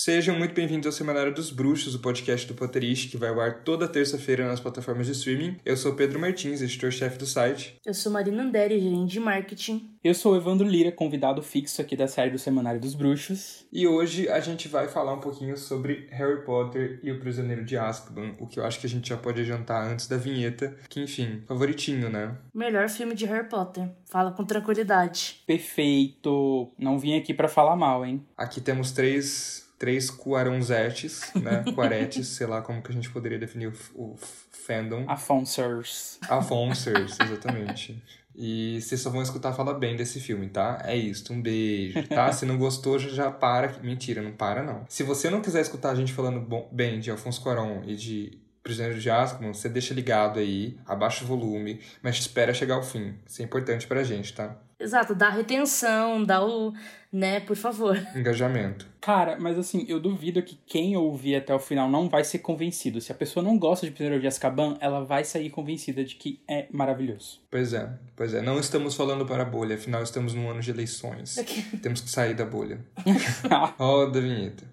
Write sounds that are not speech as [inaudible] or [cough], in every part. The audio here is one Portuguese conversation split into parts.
Sejam muito bem-vindos ao Semanário dos Bruxos, o podcast do Potterish, que vai ao ar toda terça-feira nas plataformas de streaming. Eu sou Pedro Martins, editor-chefe do site. Eu sou Marina Anderi, gerente de marketing. Eu sou Evandro Lira, convidado fixo aqui da série do Semanário dos Bruxos. E hoje a gente vai falar um pouquinho sobre Harry Potter e o Prisioneiro de Azkaban, o que eu acho que a gente já pode adiantar antes da vinheta, que enfim, favoritinho, né? Melhor filme de Harry Potter. Fala com tranquilidade. Perfeito. Não vim aqui para falar mal, hein? Aqui temos três três quaronzetes, né? [laughs] Quaretes, sei lá como que a gente poderia definir o, o fandom. Afonsers. Afonsers, exatamente. E vocês só vão escutar falar bem desse filme, tá? É isso, um beijo, tá? Se não gostou, já para. Mentira, não para não. Se você não quiser escutar a gente falando bom, bem de Alfonso Cuarón e de Prisioneiro de Azkaban, você deixa ligado aí, abaixa o volume, mas espera chegar ao fim. Isso é importante pra gente, tá? Exato, dá retenção, dá o. né, por favor. [laughs] Engajamento. Cara, mas assim, eu duvido que quem ouvir até o final não vai ser convencido. Se a pessoa não gosta de Prisioneiro de Azkaban, ela vai sair convencida de que é maravilhoso. Pois é, pois é. Não estamos falando para a bolha, afinal estamos num ano de eleições. Temos que sair da bolha. [laughs] Roda a vinheta.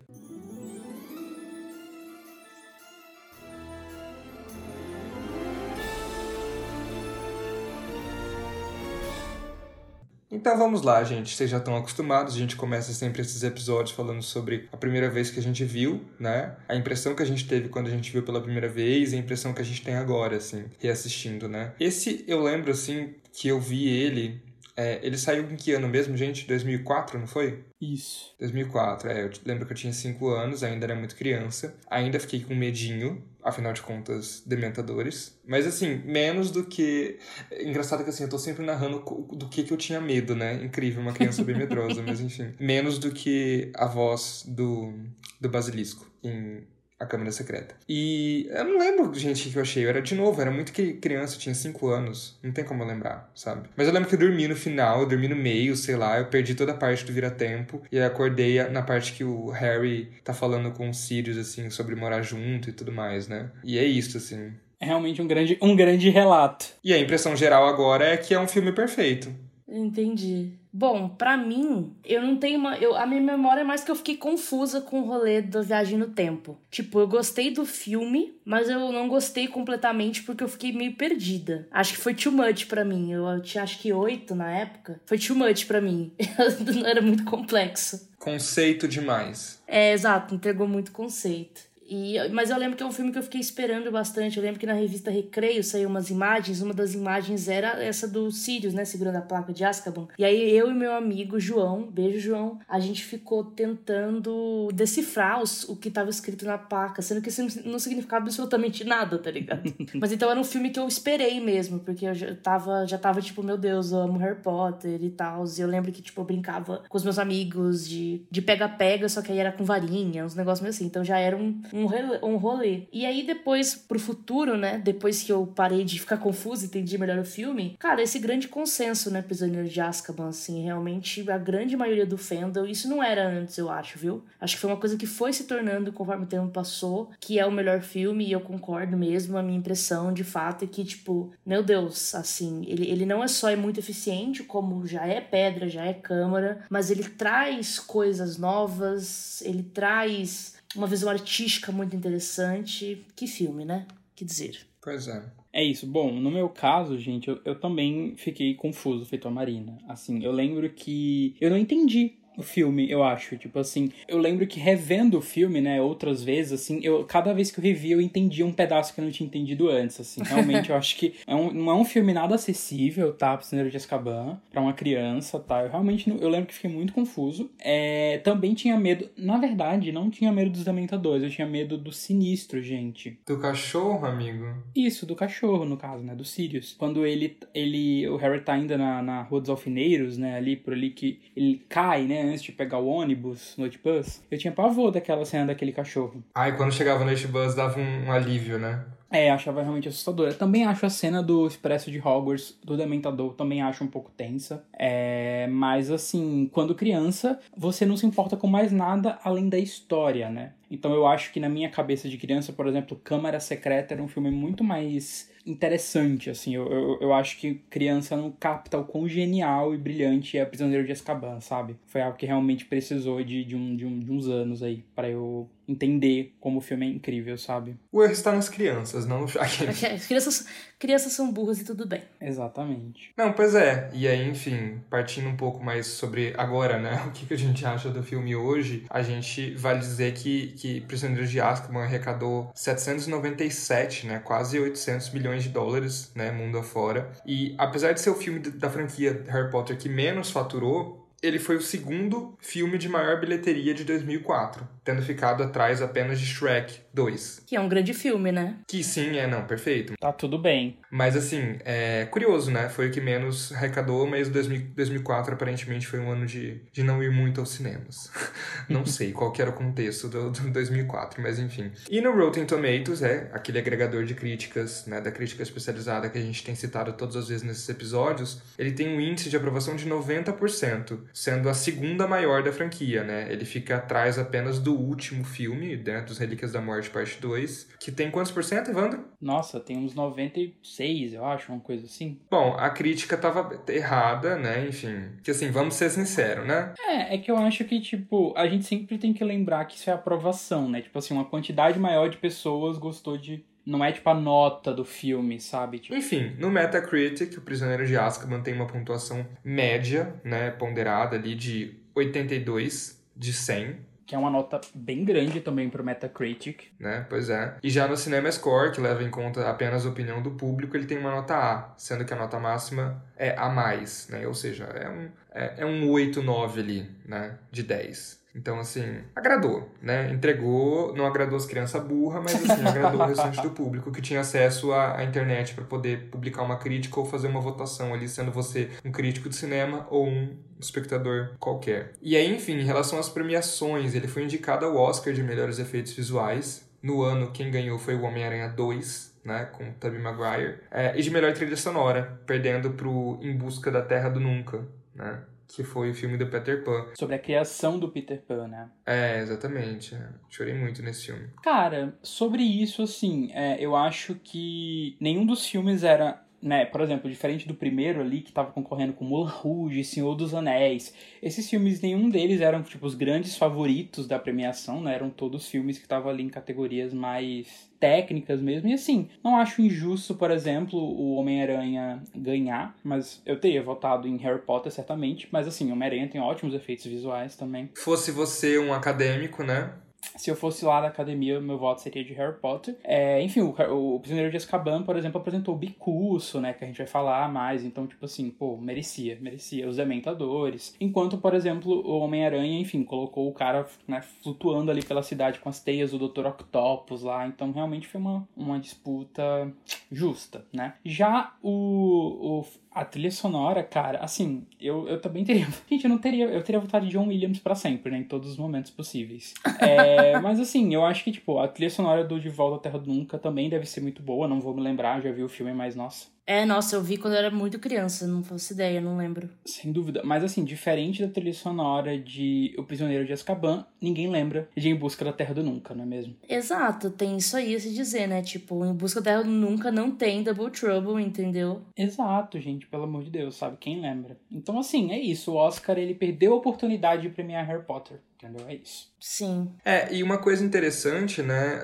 Então vamos lá, gente. Vocês já estão acostumados. A gente começa sempre esses episódios falando sobre a primeira vez que a gente viu, né? A impressão que a gente teve quando a gente viu pela primeira vez e a impressão que a gente tem agora, assim, reassistindo, né? Esse eu lembro, assim, que eu vi ele é, ele saiu em que ano mesmo, gente? 2004, não foi? Isso. 2004, é. Eu lembro que eu tinha 5 anos, ainda era muito criança. Ainda fiquei com medinho, afinal de contas, dementadores. Mas, assim, menos do que... Engraçado que, assim, eu tô sempre narrando do que, que eu tinha medo, né? Incrível, uma criança bem medrosa, mas, enfim. [laughs] Menos do que a voz do, do basilisco em a Câmara Secreta. E eu não lembro, gente, o que eu achei. Eu era de novo, era muito criança, tinha 5 anos. Não tem como eu lembrar, sabe? Mas eu lembro que eu dormi no final, eu dormi no meio, sei lá. Eu perdi toda a parte do vira-tempo. E acordei na parte que o Harry tá falando com o Sirius, assim, sobre morar junto e tudo mais, né? E é isso, assim. É realmente um grande, um grande relato. E a impressão geral agora é que é um filme perfeito. Entendi. Bom, para mim, eu não tenho uma. Eu, a minha memória é mais que eu fiquei confusa com o rolê da viagem no tempo. Tipo, eu gostei do filme, mas eu não gostei completamente porque eu fiquei meio perdida. Acho que foi too much para mim. Eu tinha acho que oito na época. Foi too much para mim. não [laughs] era muito complexo. Conceito demais. É, exato, entregou muito conceito. E, mas eu lembro que é um filme que eu fiquei esperando bastante. Eu lembro que na revista Recreio saiu umas imagens. Uma das imagens era essa do Sirius, né? Segurando a placa de Azkaban. E aí eu e meu amigo João, beijo João, a gente ficou tentando decifrar os, o que estava escrito na placa, sendo que isso não significava absolutamente nada, tá ligado? [laughs] mas então era um filme que eu esperei mesmo, porque eu já tava, já tava tipo, meu Deus, eu amo Harry Potter e tal. E eu lembro que, tipo, eu brincava com os meus amigos de pega-pega, só que aí era com varinha, uns negócios meio assim. Então já era um um, um rolê. E aí depois, pro futuro, né? Depois que eu parei de ficar confusa e entendi melhor o filme, cara, esse grande consenso, né? Prisioneiro de Azkaban, assim, realmente a grande maioria do fandom, isso não era antes, eu acho, viu? Acho que foi uma coisa que foi se tornando conforme o tempo passou, que é o melhor filme, e eu concordo mesmo, a minha impressão de fato é que, tipo, meu Deus, assim, ele, ele não é só é muito eficiente, como já é pedra, já é câmara, mas ele traz coisas novas, ele traz uma visão artística muito interessante. Que filme, né? Que dizer. Pois é. É isso. Bom, no meu caso, gente, eu, eu também fiquei confuso feito a Marina. Assim, eu lembro que eu não entendi o filme, eu acho. Tipo assim, eu lembro que revendo o filme, né, outras vezes, assim, eu cada vez que eu revi, eu entendia um pedaço que eu não tinha entendido antes, assim. Realmente, eu [laughs] acho que é um, não é um filme nada acessível, tá? Prisioneiro de Azkaban, pra uma criança, tá? Eu realmente, eu lembro que fiquei muito confuso. É, também tinha medo, na verdade, não tinha medo dos Dementadores, eu tinha medo do Sinistro, gente. Do cachorro, amigo? Isso, do cachorro, no caso, né, do Sirius. Quando ele, ele o Harry tá ainda na, na Rua dos Alfineiros, né, ali por ali que ele cai, né, antes de pegar o ônibus, noite bus, eu tinha pavor daquela cena daquele cachorro. Ai, quando chegava no noite bus dava um, um alívio, né? É, achava realmente assustadora. Também acho a cena do Expresso de Hogwarts, do Dementador, também acho um pouco tensa. É, mas assim, quando criança, você não se importa com mais nada além da história, né? Então eu acho que na minha cabeça de criança, por exemplo, Câmara Secreta era um filme muito mais interessante, assim. Eu, eu, eu acho que criança não capta o quão genial e brilhante é Prisioneiro de Azkaban, sabe? Foi algo que realmente precisou de, de, um, de, um, de uns anos aí para eu entender como o filme é incrível, sabe? O erro está nas crianças, não no [laughs] As crianças, crianças são burras e tudo bem. Exatamente. Não, pois é. E aí, enfim, partindo um pouco mais sobre agora, né? [laughs] O que, que a gente acha do filme hoje, a gente vai dizer que, que Prisioneiros de Azkaban arrecadou 797, né? Quase 800 milhões de dólares, né? Mundo afora. E apesar de ser o filme da franquia Harry Potter que menos faturou, ele foi o segundo filme de maior bilheteria de 2004, tendo ficado atrás apenas de Shrek 2. Que é um grande filme, né? Que sim, é, não, perfeito. Tá tudo bem. Mas assim, é curioso, né? Foi o que menos arrecadou, mas 2004 aparentemente foi um ano de, de não ir muito aos cinemas. [laughs] não sei qual que era o contexto do, do 2004, mas enfim. E no Rotten Tomatoes, é aquele agregador de críticas, né, da crítica especializada que a gente tem citado todas as vezes nesses episódios, ele tem um índice de aprovação de 90%, sendo a segunda maior da franquia, né? Ele fica atrás apenas do último filme, né, dos Relíquias da Morte Parte 2, que tem quantos por cento, Evandro? Nossa, tem uns 96, eu acho, uma coisa assim. Bom, a crítica tava errada, né? Enfim, que assim, vamos ser sinceros, né? É, é que eu acho que, tipo, a gente sempre tem que lembrar que isso é aprovação, né? Tipo assim, uma quantidade maior de pessoas gostou de não é tipo a nota do filme, sabe? Tipo... Enfim, no Metacritic, o Prisioneiro de Azkaban tem uma pontuação média, né, ponderada ali de 82 de 100 que é uma nota bem grande também pro Metacritic. Né, pois é. E já no Cinema Score, que leva em conta apenas a opinião do público, ele tem uma nota A, sendo que a nota máxima é A+, né, ou seja, é um, é, é um 8, 9 ali, né, de 10. Então, assim, agradou, né? Entregou, não agradou as crianças burras, mas assim, [laughs] agradou o restante do público que tinha acesso à, à internet para poder publicar uma crítica ou fazer uma votação ali, sendo você um crítico de cinema ou um espectador qualquer. E aí, enfim, em relação às premiações, ele foi indicado ao Oscar de melhores efeitos visuais. No ano, quem ganhou foi o Homem-Aranha 2, né, com Tobey Maguire, é, e de melhor trilha sonora, perdendo pro Em Busca da Terra do Nunca, né? Que foi o filme do Peter Pan. Sobre a criação do Peter Pan, né? É, exatamente. Chorei muito nesse filme. Cara, sobre isso, assim, é, eu acho que nenhum dos filmes era né, por exemplo, diferente do primeiro ali, que tava concorrendo com Moulin Rouge, Senhor dos Anéis, esses filmes, nenhum deles eram, tipo, os grandes favoritos da premiação, né, eram todos filmes que estavam ali em categorias mais técnicas mesmo, e assim, não acho injusto, por exemplo, o Homem-Aranha ganhar, mas eu teria votado em Harry Potter, certamente, mas assim, o Homem-Aranha tem ótimos efeitos visuais também. Fosse você um acadêmico, né, se eu fosse lá da academia, meu voto seria de Harry Potter. É, enfim, o, o Prisioneiro de Azkaban, por exemplo, apresentou o Bicurso, né? Que a gente vai falar mais. Então, tipo assim, pô, merecia, merecia. Os Dementadores. Enquanto, por exemplo, o Homem-Aranha, enfim, colocou o cara né, flutuando ali pela cidade com as teias do Dr. Octopus lá. Então, realmente foi uma, uma disputa justa, né? Já o, o a trilha sonora, cara, assim, eu, eu também teria. [laughs] Gente, eu não teria. Eu teria votado de John Williams para sempre, né? Em todos os momentos possíveis. É, [laughs] mas assim, eu acho que, tipo, a trilha sonora do De Volta à Terra do Nunca também deve ser muito boa. Não vou me lembrar, já vi o filme, mas nossa. É, nossa, eu vi quando eu era muito criança, não faço ideia, não lembro. Sem dúvida. Mas assim, diferente da trilha sonora de O Prisioneiro de Azkaban, ninguém lembra de Em Busca da Terra do Nunca, não é mesmo? Exato, tem isso aí a se dizer, né? Tipo, Em Busca da Terra do Nunca não tem Double Trouble, entendeu? Exato, gente, pelo amor de Deus, sabe? Quem lembra? Então, assim, é isso. O Oscar, ele perdeu a oportunidade de premiar Harry Potter. Entendeu? É isso. Sim. É, e uma coisa interessante, né?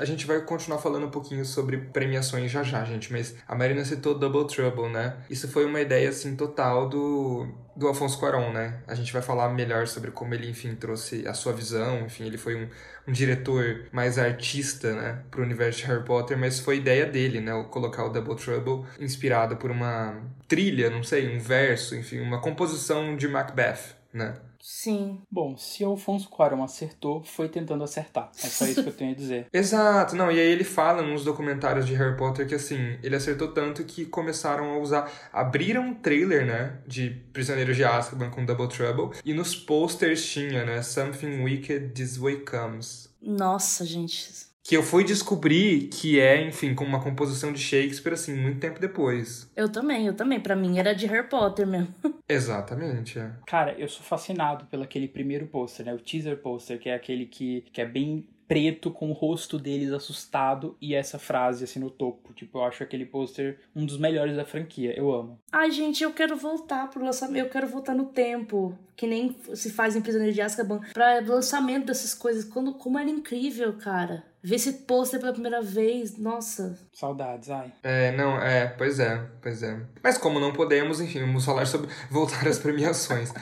A gente vai continuar falando um pouquinho sobre premiações já já, gente, mas a Marina citou Double Trouble, né? Isso foi uma ideia, assim, total do, do Alfonso Cuarón, né? A gente vai falar melhor sobre como ele, enfim, trouxe a sua visão, enfim, ele foi um, um diretor mais artista, né, pro universo de Harry Potter, mas foi ideia dele, né, colocar o Double Trouble inspirado por uma trilha, não sei, um verso, enfim, uma composição de Macbeth, né? Sim. Bom, se o Alfonso Cuarón acertou, foi tentando acertar. É só isso que eu tenho a dizer. [laughs] Exato, não, e aí ele fala nos documentários de Harry Potter que assim, ele acertou tanto que começaram a usar, abriram um trailer, né, de Prisioneiros de Azkaban com Double Trouble, e nos posters tinha, né, Something Wicked This Way Comes. Nossa, gente, que eu fui descobrir que é, enfim, com uma composição de Shakespeare, assim, muito tempo depois. Eu também, eu também. Para mim era de Harry Potter mesmo. [laughs] Exatamente, é. Cara, eu sou fascinado pelo aquele primeiro pôster, né? O teaser pôster, que é aquele que, que é bem preto com o rosto deles assustado e essa frase assim no topo. Tipo, eu acho aquele pôster um dos melhores da franquia. Eu amo. Ai, gente, eu quero voltar pro lançamento. Eu quero voltar no tempo. Que nem se faz em Prisioneiro de Azkaban. Pra lançamento dessas coisas. Quando, como era incrível, cara. Ver esse pôster pela primeira vez, nossa. Saudades, ai. É, não, é, pois é, pois é. Mas como não podemos, enfim, vamos falar sobre [laughs] voltar às premiações.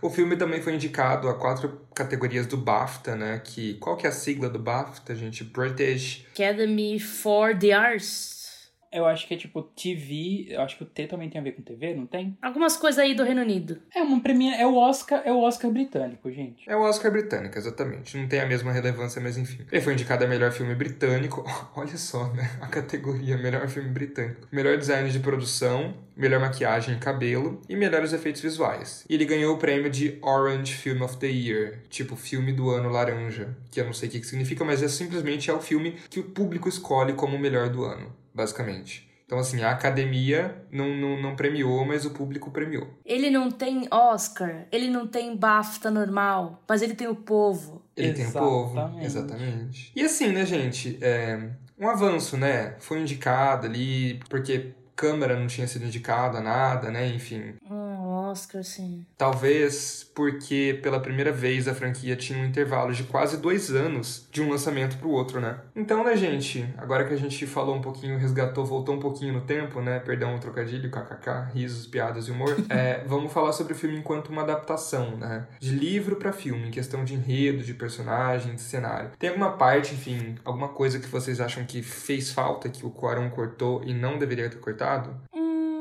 o filme também foi indicado a quatro categorias do BAFTA, né? Que qual que é a sigla do BAFTA, gente? British Academy for the Arts. Eu acho que é tipo TV, eu acho que o T também tem a ver com TV, não tem? Algumas coisas aí do Reino Unido. É uma premia, é o Oscar, é o Oscar britânico, gente. É o Oscar britânico, exatamente. Não tem a mesma relevância, mas enfim. Ele foi indicado a melhor filme britânico. [laughs] Olha só, né? A categoria melhor filme britânico. Melhor design de produção, melhor maquiagem e cabelo e melhores efeitos visuais. E ele ganhou o prêmio de Orange Film of the Year, tipo filme do ano laranja, que eu não sei o que que significa, mas é simplesmente é o filme que o público escolhe como o melhor do ano, basicamente. Então, assim, a academia não, não, não premiou, mas o público premiou. Ele não tem Oscar, ele não tem BAFTA normal, mas ele tem o povo. Ele tem o povo, Exatamente. exatamente. E assim, né, gente, é um avanço, né? Foi indicado ali, porque câmera não tinha sido indicada, nada, né? Enfim. Um Oscar, sim. Talvez porque pela primeira vez a franquia tinha um intervalo de quase dois anos de um lançamento pro outro, né? Então, né, gente, agora que a gente falou um pouquinho, resgatou, voltou um pouquinho no tempo, né? Perdão o trocadilho, kkk, risos, piadas e humor. [laughs] é, vamos falar sobre o filme enquanto uma adaptação, né? De livro pra filme, em questão de enredo, de personagem, de cenário. Tem alguma parte, enfim, alguma coisa que vocês acham que fez falta, que o Quaron cortou e não deveria ter cortado?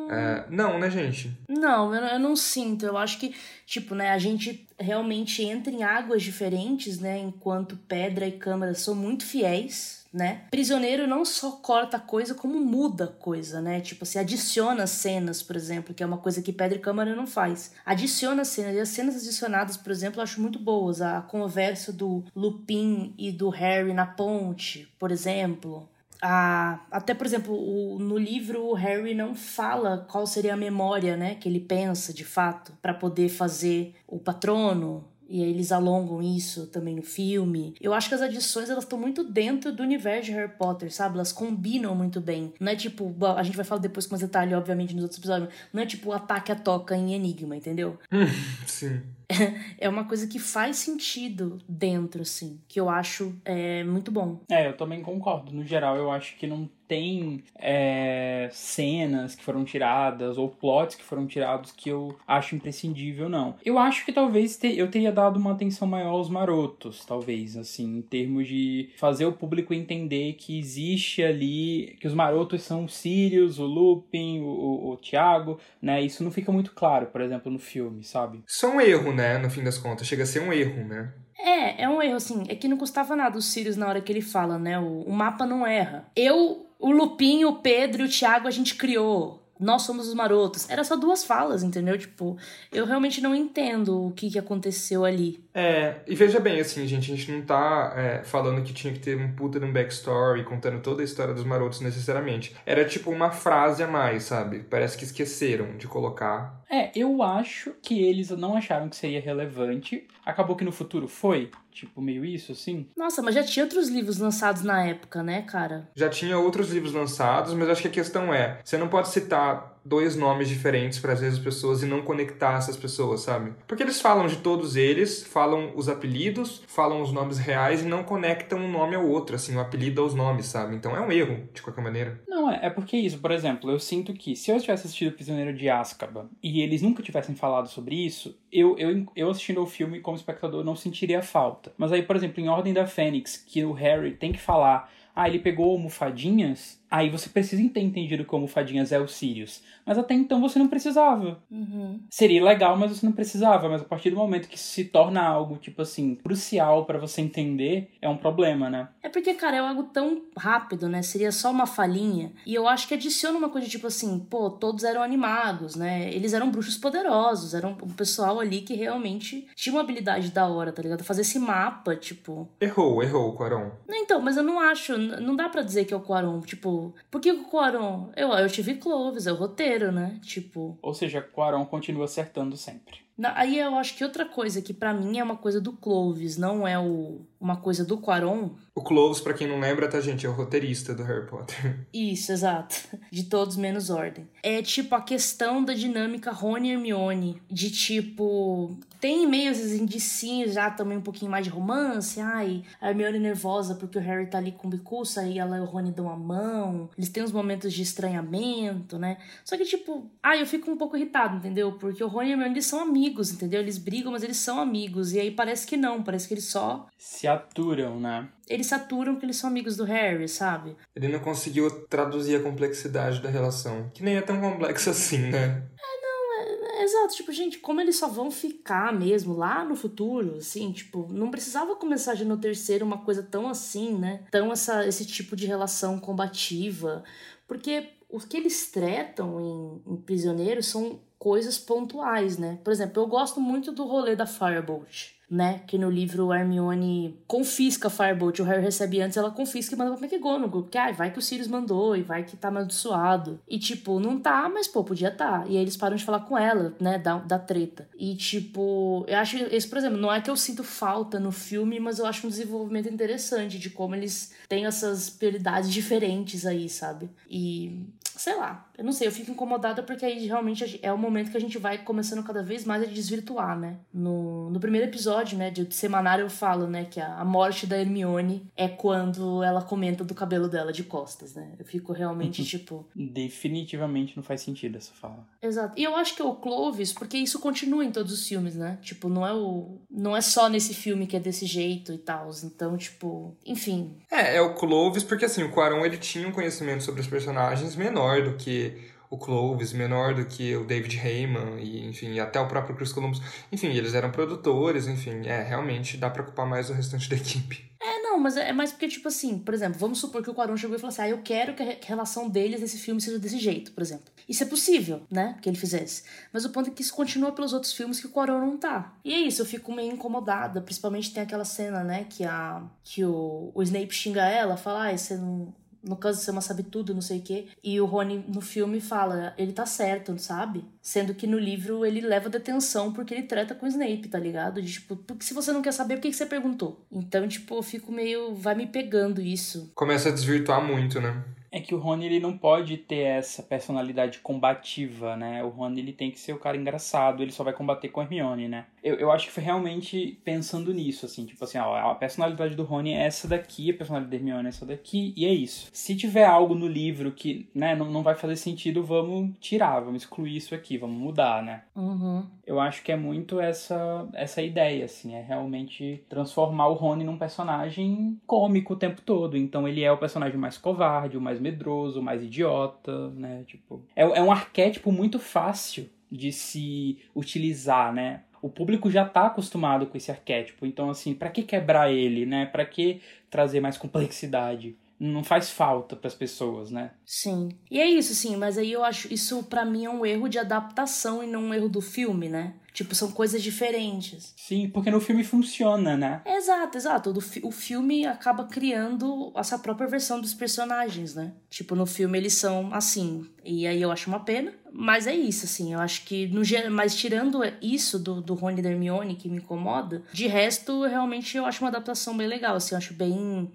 É, não, né, gente? Não, eu, eu não sinto. Eu acho que, tipo, né, a gente realmente entra em águas diferentes, né? Enquanto Pedra e Câmara são muito fiéis, né? Prisioneiro não só corta coisa, como muda coisa, né? Tipo, se adiciona cenas, por exemplo, que é uma coisa que Pedra e Câmara não faz. Adiciona cenas, e as cenas adicionadas, por exemplo, eu acho muito boas. A conversa do Lupin e do Harry na ponte, por exemplo. A, até, por exemplo, o, no livro o Harry não fala qual seria a memória, né, que ele pensa de fato para poder fazer o patrono. E aí eles alongam isso também no filme. Eu acho que as adições elas estão muito dentro do universo de Harry Potter, sabe? Elas combinam muito bem. Não é tipo, a gente vai falar depois com mais detalhe, obviamente, nos outros episódios. Não é tipo o ataque a toca em Enigma, entendeu? [laughs] Sim. [laughs] É uma coisa que faz sentido dentro, assim, que eu acho é, muito bom. É, eu também concordo. No geral, eu acho que não tem é, cenas que foram tiradas ou plots que foram tirados que eu acho imprescindível, não. Eu acho que talvez te- eu teria dado uma atenção maior aos marotos, talvez, assim, em termos de fazer o público entender que existe ali, que os marotos são o Sirius, o Lupin, o, o, o Tiago, né? Isso não fica muito claro, por exemplo, no filme, sabe? É um erro, né? No fim das contas. Chega a ser um erro, né? É, é um erro, assim. É que não custava nada o Sirius na hora que ele fala, né? O, o mapa não erra. Eu, o Lupinho, o Pedro e o Thiago a gente criou. Nós somos os marotos. Era só duas falas, entendeu? Tipo, eu realmente não entendo o que, que aconteceu ali. É, e veja bem, assim, gente, a gente não tá é, falando que tinha que ter um puta de um backstory contando toda a história dos marotos necessariamente. Era tipo uma frase a mais, sabe? Parece que esqueceram de colocar. É, eu acho que eles não acharam que seria relevante. Acabou que no futuro foi. Tipo, meio isso, assim. Nossa, mas já tinha outros livros lançados na época, né, cara? Já tinha outros livros lançados, mas acho que a questão é: você não pode citar dois nomes diferentes para as vezes pessoas e não conectar essas pessoas, sabe? Porque eles falam de todos eles, falam os apelidos, falam os nomes reais e não conectam um nome ao outro, assim, o apelido aos nomes, sabe? Então é um erro, de qualquer maneira. Não, é, é porque isso, por exemplo, eu sinto que se eu tivesse assistido Prisioneiro de Azkaban e eles nunca tivessem falado sobre isso, eu, eu, eu assistindo ao filme como espectador não sentiria falta. Mas aí, por exemplo, em Ordem da Fênix, que o Harry tem que falar, ah, ele pegou almofadinhas, aí você precisa ter entendido que almofadinhas é o Sirius. Mas até então você não precisava. Uhum. Seria legal, mas você não precisava. Mas a partir do momento que se torna algo, tipo assim, crucial pra você entender, é um problema, né? É porque, cara, é algo tão rápido, né? Seria só uma falhinha. E eu acho que adiciona uma coisa tipo assim, pô, todos eram animagos, né? Eles eram bruxos poderosos, eram um pessoal ali que realmente tinha uma habilidade da hora, tá ligado? Fazer esse mapa, tipo. Errou, errou, Quaron. Não, então, mas eu não acho, não dá pra dizer que é o Quaron, tipo, por que o Quaron? Eu, eu tive Clovis, é o roteiro, né? Tipo, Ou seja, Quaron continua acertando sempre. Aí eu acho que outra coisa que para mim é uma coisa do Clovis, não é o, uma coisa do Quaron. O Clovis, para quem não lembra, tá, gente? É o roteirista do Harry Potter. [laughs] Isso, exato. De todos menos ordem. É tipo a questão da dinâmica Rony e Hermione. De tipo. Tem meios indicinhos já também um pouquinho mais de romance. Ai, a Hermione nervosa porque o Harry tá ali com o bicuça e ela e o Rony dão a mão. Eles têm uns momentos de estranhamento, né? Só que, tipo, ai, eu fico um pouco irritado, entendeu? Porque o Rony e a Hermione eles são amigos, entendeu? Eles brigam, mas eles são amigos. E aí parece que não, parece que eles só. Se aturam, né? Eles saturam porque eles são amigos do Harry, sabe? Ele não conseguiu traduzir a complexidade da relação. Que nem é tão complexa assim, né? É, não, é, é, exato. Tipo, gente, como eles só vão ficar mesmo lá no futuro, assim, tipo, não precisava começar já no terceiro uma coisa tão assim, né? Tão essa, esse tipo de relação combativa. Porque o que eles tretam em, em Prisioneiros são coisas pontuais, né? Por exemplo, eu gosto muito do rolê da Firebolt né? Que no livro Hermione confisca Firebolt, o Harry recebe antes, ela confisca e manda pra McGonagall, porque ah, vai que o Sirius mandou e vai que tá amaldiçoado. E tipo, não tá, mas pô, podia tá. E aí eles param de falar com ela, né, da, da treta. E tipo, eu acho esse, por exemplo, não é que eu sinto falta no filme, mas eu acho um desenvolvimento interessante de como eles têm essas prioridades diferentes aí, sabe? E sei lá, eu não sei, eu fico incomodada porque aí realmente é o momento que a gente vai começando cada vez mais a desvirtuar, né? No, no primeiro episódio, né, de, de semanário eu falo, né, que a, a morte da Hermione é quando ela comenta do cabelo dela de costas, né? Eu fico realmente [laughs] tipo. Definitivamente não faz sentido essa fala. Exato. E eu acho que é o Clovis, porque isso continua em todos os filmes, né? Tipo, não é o. Não é só nesse filme que é desse jeito e tal. Então, tipo. Enfim. É, é o Clovis, porque assim, o Quaron ele tinha um conhecimento sobre os personagens menor menor do que o Clovis, menor do que o David Heyman e enfim, até o próprio Chris Columbus. Enfim, eles eram produtores, enfim, é, realmente dá para ocupar mais o restante da equipe. É, não, mas é mais porque, tipo assim, por exemplo, vamos supor que o Quaron chegou e falou assim: ah, eu quero que a relação deles nesse filme seja desse jeito, por exemplo. Isso é possível, né? Que ele fizesse. Mas o ponto é que isso continua pelos outros filmes que o Quaron não tá. E é isso, eu fico meio incomodada. Principalmente tem aquela cena, né, que, a, que o, o Snape xinga ela, fala: ah, você não no caso você sabe tudo, não sei o quê. E o Rony no filme fala, ele tá certo, sabe? Sendo que no livro ele leva detenção porque ele trata com o Snape, tá ligado? De, tipo, porque se você não quer saber, por que, que você perguntou? Então, tipo, eu fico meio. Vai me pegando isso. Começa a desvirtuar muito, né? É que o Rony ele não pode ter essa personalidade combativa, né? O Rony ele tem que ser o cara engraçado, ele só vai combater com a Hermione, né? Eu, eu acho que foi realmente pensando nisso, assim, tipo assim, ó, a personalidade do Rony é essa daqui, a personalidade da Hermione é essa daqui, e é isso. Se tiver algo no livro que, né, não, não vai fazer sentido, vamos tirar, vamos excluir isso aqui, vamos mudar, né? Uhum. Eu acho que é muito essa, essa ideia, assim, é realmente transformar o Rony num personagem cômico o tempo todo. Então ele é o personagem mais covarde, o mais medroso, mais idiota, né? Tipo, é, é um arquétipo muito fácil de se utilizar, né? O público já está acostumado com esse arquétipo, então assim, para que quebrar ele, né? Para que trazer mais complexidade? Não faz falta para as pessoas, né? Sim. E é isso, sim, mas aí eu acho isso para mim é um erro de adaptação e não um erro do filme, né? Tipo, são coisas diferentes. Sim, porque no filme funciona, né? Exato, exato. O, o filme acaba criando a sua própria versão dos personagens, né? Tipo, no filme eles são assim. E aí eu acho uma pena. Mas é isso, assim. Eu acho que, no mas tirando isso do, do Rony e da Hermione, que me incomoda, de resto, realmente eu acho uma adaptação bem legal, assim. Eu acho bem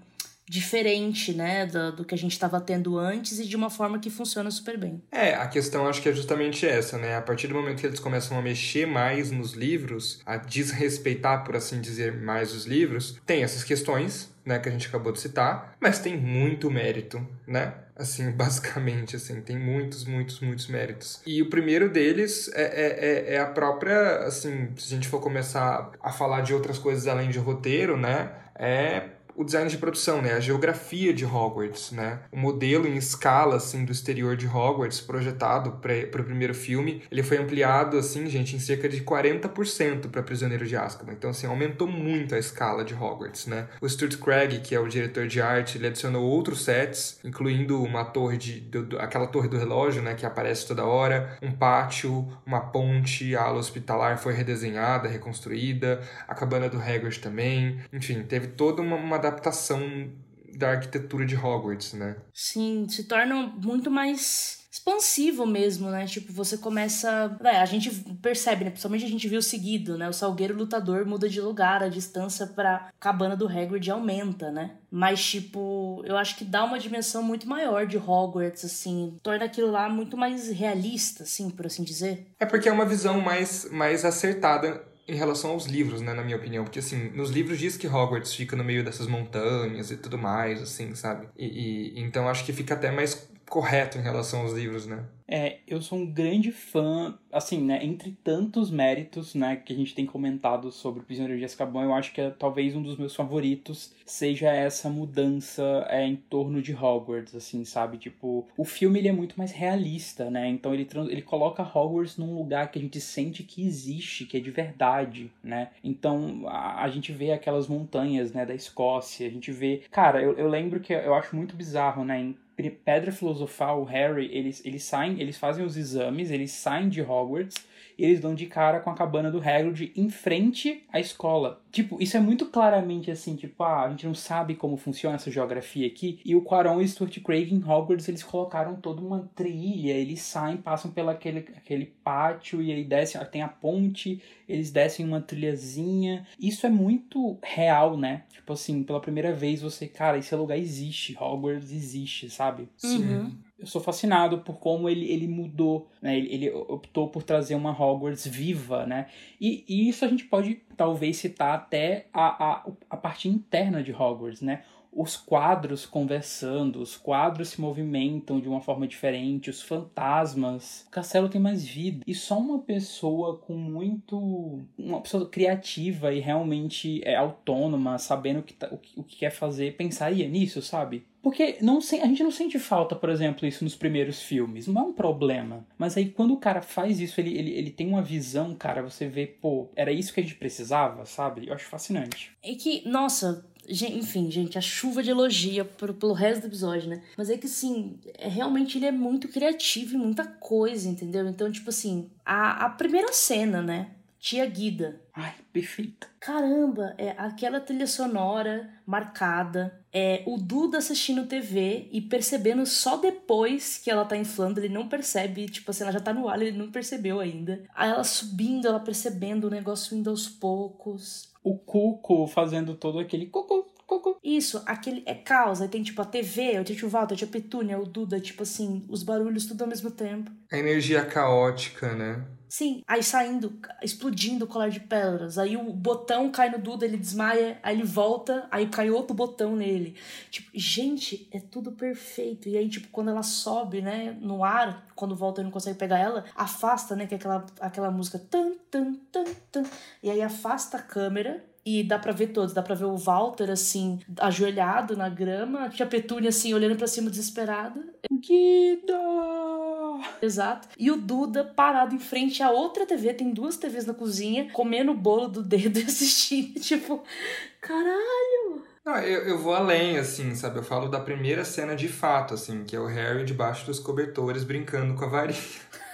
diferente, né, do, do que a gente estava tendo antes e de uma forma que funciona super bem. É, a questão acho que é justamente essa, né? A partir do momento que eles começam a mexer mais nos livros, a desrespeitar, por assim dizer, mais os livros, tem essas questões, né, que a gente acabou de citar, mas tem muito mérito, né? Assim, [laughs] basicamente, assim, tem muitos, muitos, muitos méritos. E o primeiro deles é, é, é, é a própria, assim, se a gente for começar a falar de outras coisas além de roteiro, né? É o design de produção, né? A geografia de Hogwarts, né? O modelo em escala, assim, do exterior de Hogwarts, projetado para o primeiro filme, ele foi ampliado, assim, gente, em cerca de 40% para Prisioneiro de Azkaban. Então, assim, aumentou muito a escala de Hogwarts, né? O Stuart Craig, que é o diretor de arte, ele adicionou outros sets, incluindo uma torre de... Aquela torre do relógio, né? Que aparece toda hora, um pátio, uma ponte, a ala hospitalar foi redesenhada, reconstruída, a cabana do Hagrid também. Enfim, teve toda uma, uma adaptação da arquitetura de Hogwarts, né? Sim, se torna muito mais expansivo mesmo, né? Tipo, você começa. É, a gente percebe, né? Principalmente a gente viu seguido, né? O Salgueiro Lutador muda de lugar, a distância pra cabana do Hagrid aumenta, né? Mas, tipo, eu acho que dá uma dimensão muito maior de Hogwarts, assim. Torna aquilo lá muito mais realista, assim, por assim dizer. É porque é uma visão mais, mais acertada em relação aos livros, né, na minha opinião. Porque, assim, nos livros diz que Hogwarts fica no meio dessas montanhas e tudo mais, assim, sabe? E, e então acho que fica até mais correto em relação aos livros, né? É, eu sou um grande fã, assim, né, entre tantos méritos, né, que a gente tem comentado sobre o Prisioneiro de Azkaban, eu acho que é, talvez um dos meus favoritos seja essa mudança é, em torno de Hogwarts, assim, sabe? Tipo, o filme ele é muito mais realista, né? Então ele, ele coloca Hogwarts num lugar que a gente sente que existe, que é de verdade, né? Então a, a gente vê aquelas montanhas, né, da Escócia, a gente vê... Cara, eu, eu lembro que eu acho muito bizarro, né, em Pedra Filosofal, o Harry, eles, eles saem, eles fazem os exames, eles saem de Hogwarts e eles dão de cara com a cabana do Hagrid em frente à escola. Tipo, isso é muito claramente assim, tipo, ah, a gente não sabe como funciona essa geografia aqui. E o Quaron e Stuart Craig em Hogwarts, eles colocaram toda uma trilha, eles saem, passam pelo aquele, aquele pátio e aí descem, tem a ponte, eles descem uma trilhazinha. Isso é muito real, né? Tipo assim, pela primeira vez você, cara, esse lugar existe, Hogwarts existe, sabe? Sim. Uhum eu sou fascinado por como ele, ele mudou, né? Ele, ele optou por trazer uma Hogwarts viva, né? E, e isso a gente pode talvez citar até a, a, a parte interna de Hogwarts, né? Os quadros conversando, os quadros se movimentam de uma forma diferente, os fantasmas. O castelo tem mais vida. E só uma pessoa com muito. uma pessoa criativa e realmente é autônoma, sabendo o que, tá, o, que, o que quer fazer, pensaria nisso, sabe? Porque não, a gente não sente falta, por exemplo, isso nos primeiros filmes. Não é um problema. Mas aí quando o cara faz isso, ele, ele, ele tem uma visão, cara, você vê, pô, era isso que a gente precisava, sabe? Eu acho fascinante. E que, nossa, enfim, gente, a chuva de elogia pro, pelo resto do episódio, né? Mas é que, assim, é, realmente ele é muito criativo e muita coisa, entendeu? Então, tipo assim, a, a primeira cena, né? Tia Guida. Ai, perfeita. Caramba, é aquela trilha sonora marcada, é o Duda assistindo TV e percebendo só depois que ela tá inflando, ele não percebe, tipo assim, ela já tá no ar, ele não percebeu ainda. Aí ela subindo, ela percebendo o negócio indo aos poucos. O Cuco fazendo todo aquele cucu, cucu. Isso, aquele é caos. Aí tem tipo a TV, o Walter, a Petúnia, o Duda, tipo assim, os barulhos tudo ao mesmo tempo. A energia caótica, né? Sim, aí saindo, explodindo o colar de pedras. Aí o botão cai no Duda, ele desmaia, aí ele volta, aí cai outro botão nele. Tipo, gente, é tudo perfeito. E aí, tipo, quando ela sobe, né, no ar, quando volta e não consegue pegar ela, afasta, né, que é aquela, aquela música tan, tan, tan, tan. E aí afasta a câmera e dá pra ver todos. Dá pra ver o Walter, assim, ajoelhado na grama, a tia Petúnia, assim, olhando para cima desesperada. Guida! Exato. E o Duda parado em frente a outra TV, tem duas TVs na cozinha, comendo o bolo do dedo e [laughs] assistindo. Tipo, caralho! Não, eu, eu vou além, assim, sabe? Eu falo da primeira cena de fato, assim, que é o Harry debaixo dos cobertores brincando com a varinha. [laughs]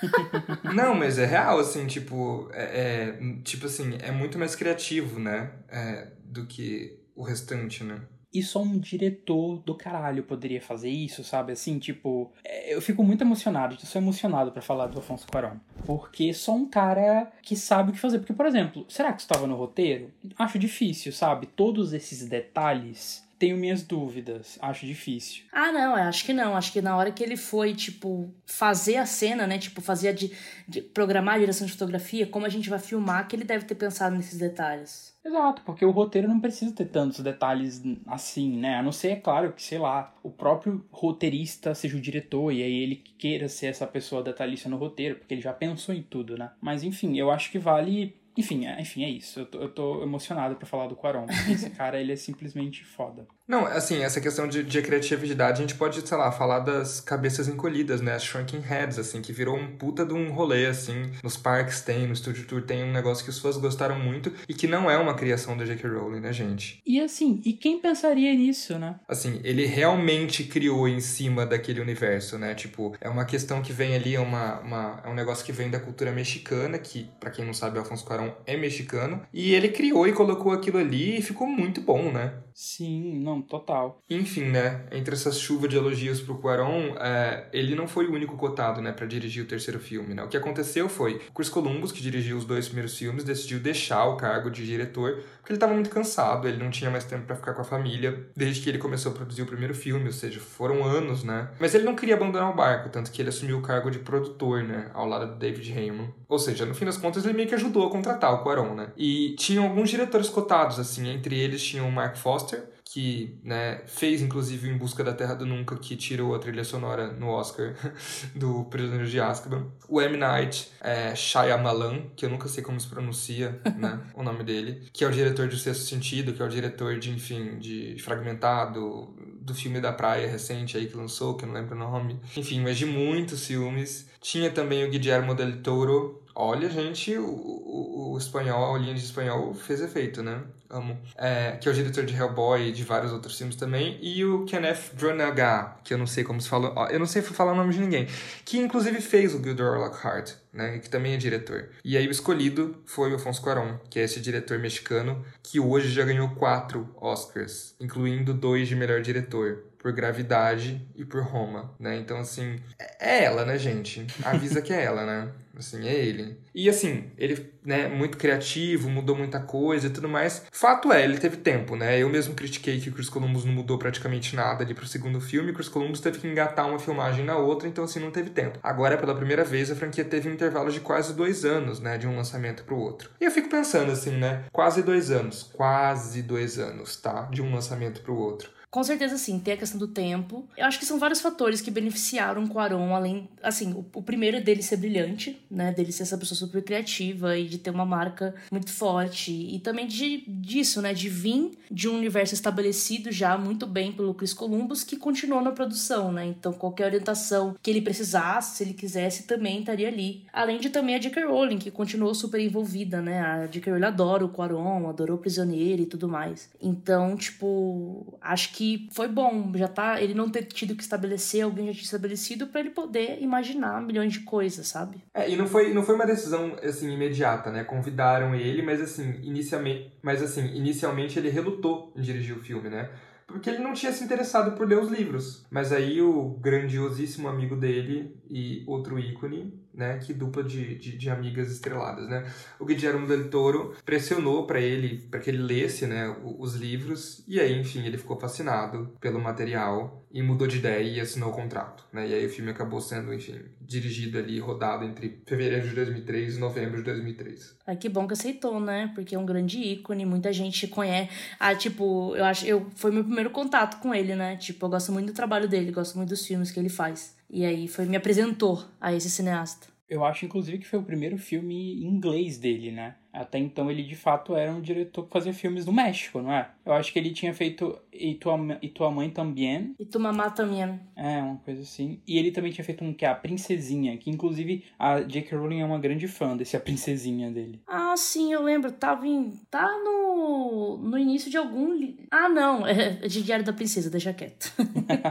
Não, mas é real, assim, tipo, é, é, tipo assim, é muito mais criativo, né? É, do que o restante, né? E só um diretor do caralho poderia fazer isso, sabe? Assim, tipo, é, eu fico muito emocionado, eu sou emocionado para falar do Afonso Cuarón. Porque só um cara que sabe o que fazer. Porque, por exemplo, será que estava no roteiro? Acho difícil, sabe? Todos esses detalhes tenho minhas dúvidas. Acho difícil. Ah, não, acho que não. Acho que na hora que ele foi, tipo, fazer a cena, né? Tipo, fazer a de, de programar a direção de fotografia, como a gente vai filmar, que ele deve ter pensado nesses detalhes. Exato, porque o roteiro não precisa ter tantos detalhes assim, né? A não ser, é claro, que, sei lá, o próprio roteirista seja o diretor e aí ele queira ser essa pessoa detalhista no roteiro, porque ele já pensou em tudo, né? Mas enfim, eu acho que vale enfim, é, enfim, é isso. Eu tô, eu tô emocionado pra falar do Quaron. Esse [laughs] cara, ele é simplesmente foda. Não, assim, essa questão de, de criatividade, a gente pode, sei lá, falar das cabeças encolhidas, né? As Shrunken Heads, assim, que virou um puta de um rolê, assim. Nos parques tem, no Studio Tour tem um negócio que os fãs gostaram muito e que não é uma criação do J.K. Rowling, né, gente? E assim, e quem pensaria nisso, né? Assim, ele realmente criou em cima daquele universo, né? Tipo, é uma questão que vem ali, é uma, uma, é um negócio que vem da cultura mexicana, que, para quem não sabe, Alfonso Cuarón é mexicano, e ele criou e colocou aquilo ali e ficou muito bom, né? Sim, não, total. Enfim, né, entre essas chuvas de elogios pro Cuarón, é, ele não foi o único cotado, né, para dirigir o terceiro filme, né? O que aconteceu foi, Chris Columbus, que dirigiu os dois primeiros filmes, decidiu deixar o cargo de diretor, porque ele estava muito cansado, ele não tinha mais tempo para ficar com a família, desde que ele começou a produzir o primeiro filme, ou seja, foram anos, né? Mas ele não queria abandonar o barco, tanto que ele assumiu o cargo de produtor, né, ao lado do David Heyman. Ou seja, no fim das contas, ele meio que ajudou a contratar o Cuarón, né? E tinham alguns diretores cotados, assim, entre eles tinham o Mark Foster, que né, fez inclusive Em Busca da Terra do Nunca, que tirou a trilha sonora no Oscar [laughs] do Prisioneiro de Azkaban. O M. Night é, Shyamalan, que eu nunca sei como se pronuncia [laughs] né, o nome dele, que é o diretor de O Sexto Sentido, que é o diretor de, enfim, de Fragmentado, do filme da praia recente aí que lançou, que eu não lembro o nome. Enfim, mas de muitos filmes. Tinha também o Guillermo del Toro, Olha, gente, o, o, o, espanhol, a linha de espanhol fez efeito, né? Amo. É, que é o diretor de Hellboy e de vários outros filmes também. E o Kenneth Branagh, que eu não sei como se fala. Eu não sei falar o nome de ninguém. Que inclusive fez o Gilderoy Lockhart, né? Que também é diretor. E aí o escolhido foi o Afonso Cuarón, que é esse diretor mexicano que hoje já ganhou quatro Oscars, incluindo dois de melhor diretor por Gravidade e por Roma, né? Então, assim, é ela, né, gente? Avisa que é ela, né? [laughs] Assim, é ele. E assim, ele, né, muito criativo, mudou muita coisa e tudo mais. Fato é, ele teve tempo, né? Eu mesmo critiquei que o Chris Columbus não mudou praticamente nada ali pro segundo filme. O Chris Columbus teve que engatar uma filmagem na outra, então assim, não teve tempo. Agora, pela primeira vez, a franquia teve um intervalo de quase dois anos, né? De um lançamento pro outro. E eu fico pensando assim, né? Quase dois anos. Quase dois anos, tá? De um lançamento pro outro. Com certeza, sim, tem a questão do tempo. Eu acho que são vários fatores que beneficiaram o Quaron, além, assim, o, o, primeiro é dele ser brilhante, né, dele ser essa pessoa super criativa e de ter uma marca muito forte, e também de, disso, né, de vir de um universo estabelecido já muito bem pelo Chris Columbus, que continuou na produção, né, então qualquer orientação que ele precisasse, se ele quisesse, também estaria ali. Além de também a J.K. Rowling, que continuou super envolvida, né, a J.K. Rowling adora o Quaron, adorou o Prisioneiro e tudo mais. Então, tipo, acho que que foi bom, já tá, ele não ter tido que estabelecer, alguém já tinha estabelecido para ele poder imaginar milhões de coisas, sabe? É, e não foi, não foi uma decisão assim imediata, né? Convidaram ele, mas assim, inicialmente, mas assim, inicialmente ele relutou em dirigir o filme, né? porque ele não tinha se interessado por ler os livros. Mas aí o grandiosíssimo amigo dele e outro ícone, né, que dupla de, de, de amigas estreladas, né? O Guillermo del Toro pressionou para ele, para que ele lesse, né, os livros, e aí, enfim, ele ficou fascinado pelo material e mudou de ideia e assinou o contrato, né? E aí o filme acabou sendo, enfim, dirigido ali, rodado entre fevereiro de 2003 e novembro de 2003. Ai, que bom que aceitou, né? Porque é um grande ícone, muita gente conhece. Ah, tipo, eu acho, eu foi meu primeiro contato com ele, né? Tipo, eu gosto muito do trabalho dele, gosto muito dos filmes que ele faz. E aí foi me apresentou a esse cineasta. Eu acho, inclusive, que foi o primeiro filme em inglês dele, né? Até então ele de fato era um diretor que fazia filmes no México, não é? Eu acho que ele tinha feito E Tua, e tua Mãe Também. E Tu Mamá Também. É, uma coisa assim. E ele também tinha feito um que é A Princesinha, que inclusive a J.K. Rowling é uma grande fã desse A Princesinha dele. Ah, sim, eu lembro. Tava em. Tá no. no início de algum. Ah, não. [laughs] É de Diário da Princesa, deixa quieto.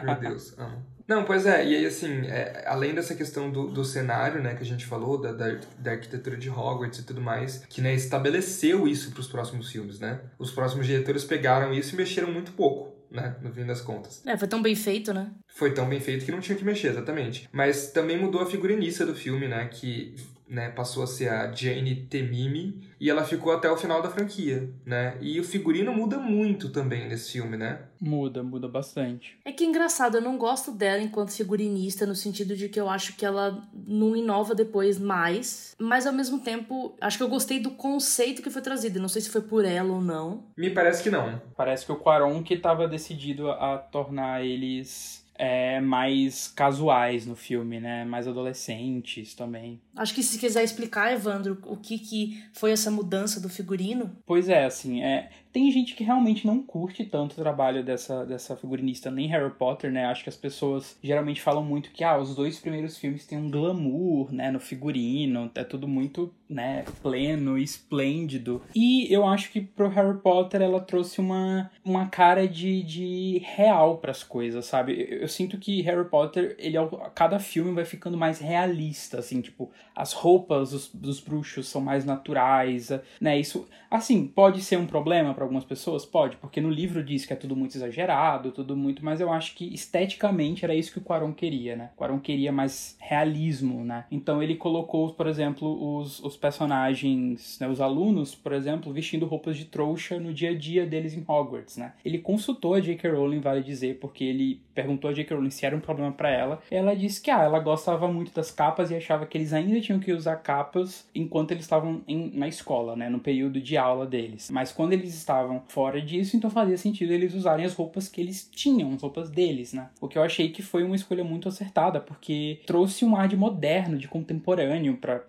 Meu Deus, amo. Não, pois é, e aí assim, é, além dessa questão do, do cenário, né, que a gente falou, da, da, da arquitetura de Hogwarts e tudo mais, que né, estabeleceu isso para os próximos filmes, né? Os próximos diretores pegaram isso e mexeram muito pouco. Né, no fim das contas. É, foi tão bem feito, né? Foi tão bem feito que não tinha que mexer, exatamente. Mas também mudou a figurinista do filme, né? Que né, passou a ser a Jane Temimi e ela ficou até o final da franquia, né? E o figurino muda muito também nesse filme, né? Muda, muda bastante. É que é engraçado, eu não gosto dela enquanto figurinista no sentido de que eu acho que ela não inova depois mais, mas ao mesmo tempo, acho que eu gostei do conceito que foi trazido, não sei se foi por ela ou não. Me parece que não. Parece que o Quaron que estava decidido a tornar eles é, mais casuais no filme, né? Mais adolescentes também. Acho que se quiser explicar, Evandro, o que, que foi essa mudança do figurino. Pois é, assim, é, tem gente que realmente não curte tanto o trabalho dessa, dessa figurinista, nem Harry Potter, né? Acho que as pessoas geralmente falam muito que, ah, os dois primeiros filmes têm um glamour, né, no figurino, é tudo muito, né, pleno, esplêndido. E eu acho que pro Harry Potter ela trouxe uma, uma cara de, de real para as coisas, sabe? Eu, eu, sinto que Harry Potter, ele, cada filme vai ficando mais realista, assim, tipo, as roupas dos, dos bruxos são mais naturais, né? Isso, assim, pode ser um problema para algumas pessoas? Pode, porque no livro diz que é tudo muito exagerado, tudo muito, mas eu acho que esteticamente era isso que o Quaron queria, né? O Quaron queria mais realismo, né? Então ele colocou, por exemplo, os, os personagens, né, os alunos, por exemplo, vestindo roupas de trouxa no dia a dia deles em Hogwarts, né? Ele consultou a J.K. Rowling, vale dizer, porque ele perguntou a J.K. Rowling se era um problema para ela. Ela disse que ah, ela gostava muito das capas e achava que eles ainda tinham que usar capas enquanto eles estavam na escola, né, no período de aula deles. Mas quando eles estavam fora disso, então fazia sentido eles usarem as roupas que eles tinham, as roupas deles, né? O que eu achei que foi uma escolha muito acertada, porque trouxe um ar de moderno, de contemporâneo para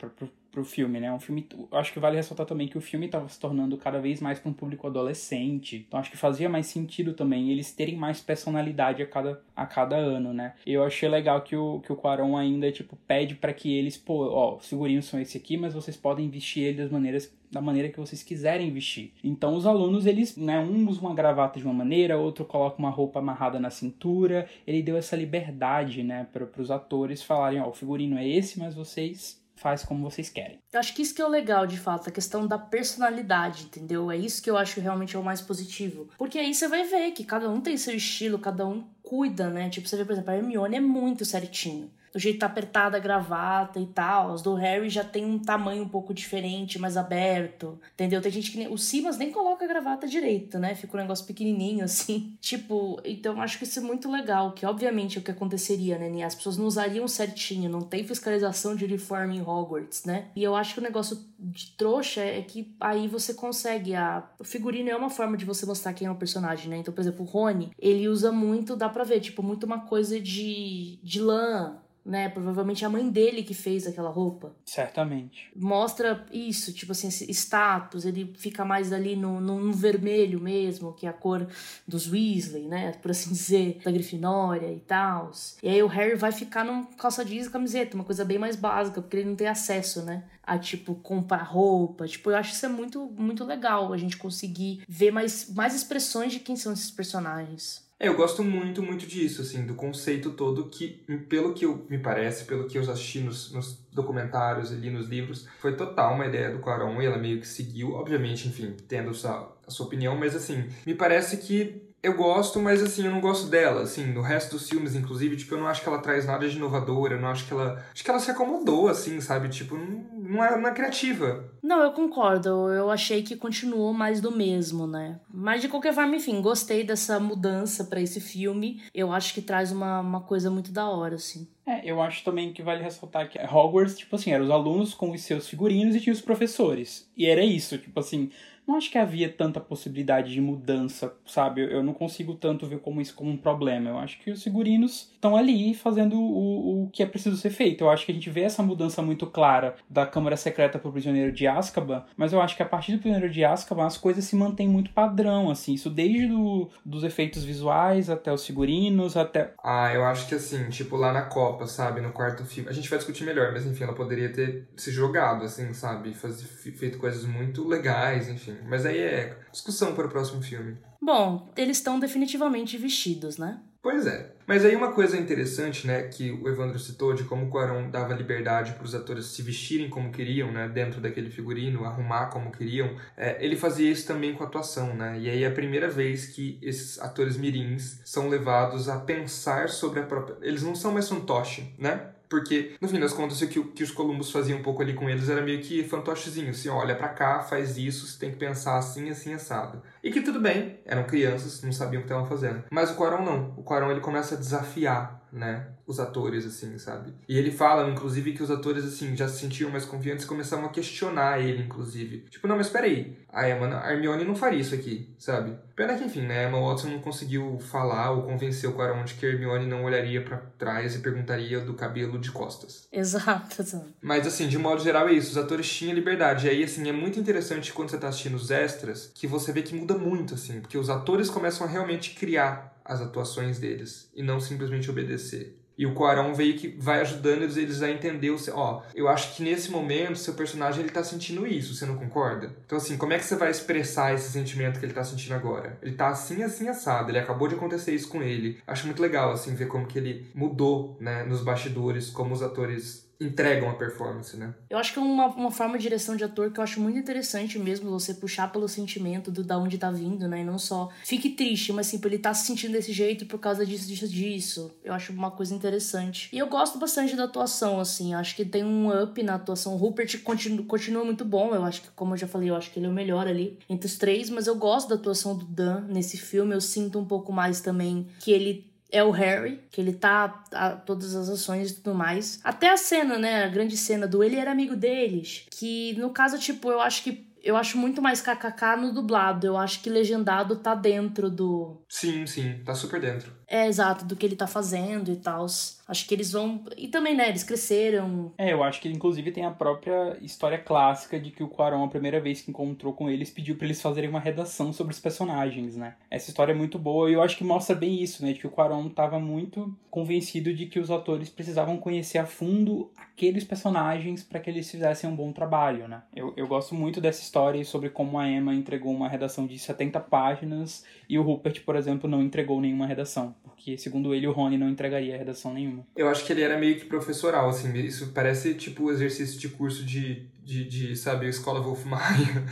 pro filme, né? Um filme, acho que vale ressaltar também que o filme estava se tornando cada vez mais para um público adolescente. Então acho que fazia mais sentido também eles terem mais personalidade a cada, a cada ano, né? Eu achei legal que o que o Quaron ainda tipo pede para que eles, pô, ó, os figurinos são esse aqui, mas vocês podem vestir ele das maneiras da maneira que vocês quiserem vestir. Então os alunos, eles, né, um usa uma gravata de uma maneira, outro coloca uma roupa amarrada na cintura. Ele deu essa liberdade, né, para os atores falarem, ó, o figurino é esse, mas vocês faz como vocês querem. Eu acho que isso que é o legal, de fato, a questão da personalidade, entendeu? É isso que eu acho que realmente é o mais positivo. Porque aí você vai ver que cada um tem seu estilo, cada um cuida, né? Tipo, você vê, por exemplo, a Hermione é muito certinho do jeito tá apertada a gravata e tal. Os do Harry já tem um tamanho um pouco diferente, mais aberto, entendeu? Tem gente que nem... O Simas nem coloca a gravata direito, né? Fica um negócio pequenininho, [laughs] assim. Tipo, então acho que isso é muito legal, que obviamente é o que aconteceria, né? As pessoas não usariam certinho, não tem fiscalização de uniforme em Hogwarts, né? E eu acho que o negócio de trouxa é que aí você consegue a... O figurino é uma forma de você mostrar quem é o personagem, né? Então, por exemplo, o Rony, ele usa muito, dá pra ver, tipo, muito uma coisa de, de lã, né? Provavelmente a mãe dele que fez aquela roupa. Certamente. Mostra isso, tipo assim, status, ele fica mais ali no, no, no, vermelho mesmo, que é a cor dos Weasley, né? Por assim [laughs] dizer, da Grifinória e tal. E aí o Harry vai ficar num calça jeans e camiseta, uma coisa bem mais básica, porque ele não tem acesso, né? A, tipo, comprar roupa. Tipo, eu acho isso é muito, muito legal, a gente conseguir ver mais, mais expressões de quem são esses personagens. É, eu gosto muito, muito disso, assim, do conceito todo que, pelo que eu, me parece, pelo que eu assisti nos, nos documentários e li nos livros, foi total uma ideia do Quaron e ela meio que seguiu, obviamente, enfim, tendo sua, a sua opinião, mas assim, me parece que eu gosto, mas assim, eu não gosto dela, assim, no resto dos filmes, inclusive, tipo, eu não acho que ela traz nada de inovador, eu não acho que ela. Acho que ela se acomodou, assim, sabe? Tipo, não é, não é criativa. Não, eu concordo. Eu achei que continuou mais do mesmo, né? Mas de qualquer forma, enfim, gostei dessa mudança para esse filme. Eu acho que traz uma, uma coisa muito da hora, assim. É, eu acho também que vale ressaltar que Hogwarts, tipo assim, eram os alunos com os seus figurinos e tinha os professores. E era isso, tipo assim, não acho que havia tanta possibilidade de mudança, sabe? Eu, não consigo tanto ver como isso como um problema. Eu acho que os figurinos estão ali fazendo o, o que é preciso ser feito. Eu acho que a gente vê essa mudança muito clara da Câmara Secreta para o Prisioneiro de Azkaban, mas eu acho que a partir do Prisioneiro de Azkaban as coisas se mantêm muito padrão, assim. Isso desde do, dos efeitos visuais até os figurinos, até... Ah, eu acho que assim, tipo lá na Copa, sabe? No quarto filme. A gente vai discutir melhor, mas enfim, ela poderia ter se jogado, assim, sabe? Fazer, feito coisas muito legais, enfim. Mas aí é discussão para o próximo filme. Bom, eles estão definitivamente vestidos, né? Pois é. Mas aí uma coisa interessante, né, que o Evandro citou de como o Quaron dava liberdade para os atores se vestirem como queriam, né, dentro daquele figurino, arrumar como queriam, é, ele fazia isso também com a atuação, né, e aí é a primeira vez que esses atores mirins são levados a pensar sobre a própria... Eles não são mais fantoche, né, porque, no fim das contas, o que, que os Columbus faziam um pouco ali com eles era meio que fantochezinho. Assim, olha para cá, faz isso, você tem que pensar assim, assim, assado. E que tudo bem, eram crianças, não sabiam o que estavam fazendo. Mas o Quaron não. O Quaron, ele começa a desafiar né, os atores, assim, sabe? E ele fala, inclusive, que os atores, assim, já se sentiam mais confiantes e começavam a questionar ele, inclusive. Tipo, não, mas peraí, a Emma, a Hermione não faria isso aqui, sabe? Pena que, enfim, né, a Emma Watson não conseguiu falar ou convencer o Quaron de que a Hermione não olharia para trás e perguntaria do cabelo de costas. Exato, exato. Mas, assim, de modo geral é isso, os atores tinham liberdade. E aí, assim, é muito interessante quando você tá assistindo os extras, que você vê que muda muito, assim, porque os atores começam a realmente criar as atuações deles e não simplesmente obedecer. E o Quaron veio que vai ajudando eles, a entender o ó, eu acho que nesse momento seu personagem ele tá sentindo isso, você não concorda? Então assim, como é que você vai expressar esse sentimento que ele tá sentindo agora? Ele tá assim assim assado, ele acabou de acontecer isso com ele. Acho muito legal assim ver como que ele mudou, né, nos bastidores, como os atores entregam a performance, né? Eu acho que é uma, uma forma de direção de ator que eu acho muito interessante mesmo, você puxar pelo sentimento do da onde tá vindo, né? E não só fique triste, mas assim, ele tá se sentindo desse jeito por causa disso, disso, disso. Eu acho uma coisa interessante. E eu gosto bastante da atuação, assim. Acho que tem um up na atuação. O Rupert continua, continua muito bom. Eu acho que, como eu já falei, eu acho que ele é o melhor ali entre os três, mas eu gosto da atuação do Dan nesse filme. Eu sinto um pouco mais também que ele é o Harry, que ele tá a todas as ações e tudo mais. Até a cena, né, a grande cena do ele era amigo deles, que no caso, tipo, eu acho que eu acho muito mais kkk no dublado. Eu acho que legendado tá dentro do. Sim, sim, tá super dentro. É, exato, do que ele tá fazendo e tal. Acho que eles vão. E também, né, eles cresceram. É, eu acho que inclusive tem a própria história clássica de que o Quaron, a primeira vez que encontrou com eles, pediu para eles fazerem uma redação sobre os personagens, né? Essa história é muito boa e eu acho que mostra bem isso, né? De que o Quaron tava muito convencido de que os atores precisavam conhecer a fundo aqueles personagens para que eles fizessem um bom trabalho, né? Eu, eu gosto muito dessa história sobre como a Emma entregou uma redação de 70 páginas e o Rupert, por exemplo, não entregou nenhuma redação. Porque, segundo ele, o Rony não entregaria redação nenhuma. Eu acho que ele era meio que professoral, assim. Isso parece tipo exercício de curso de, de, de sabe, escola Wolf [laughs] Maia,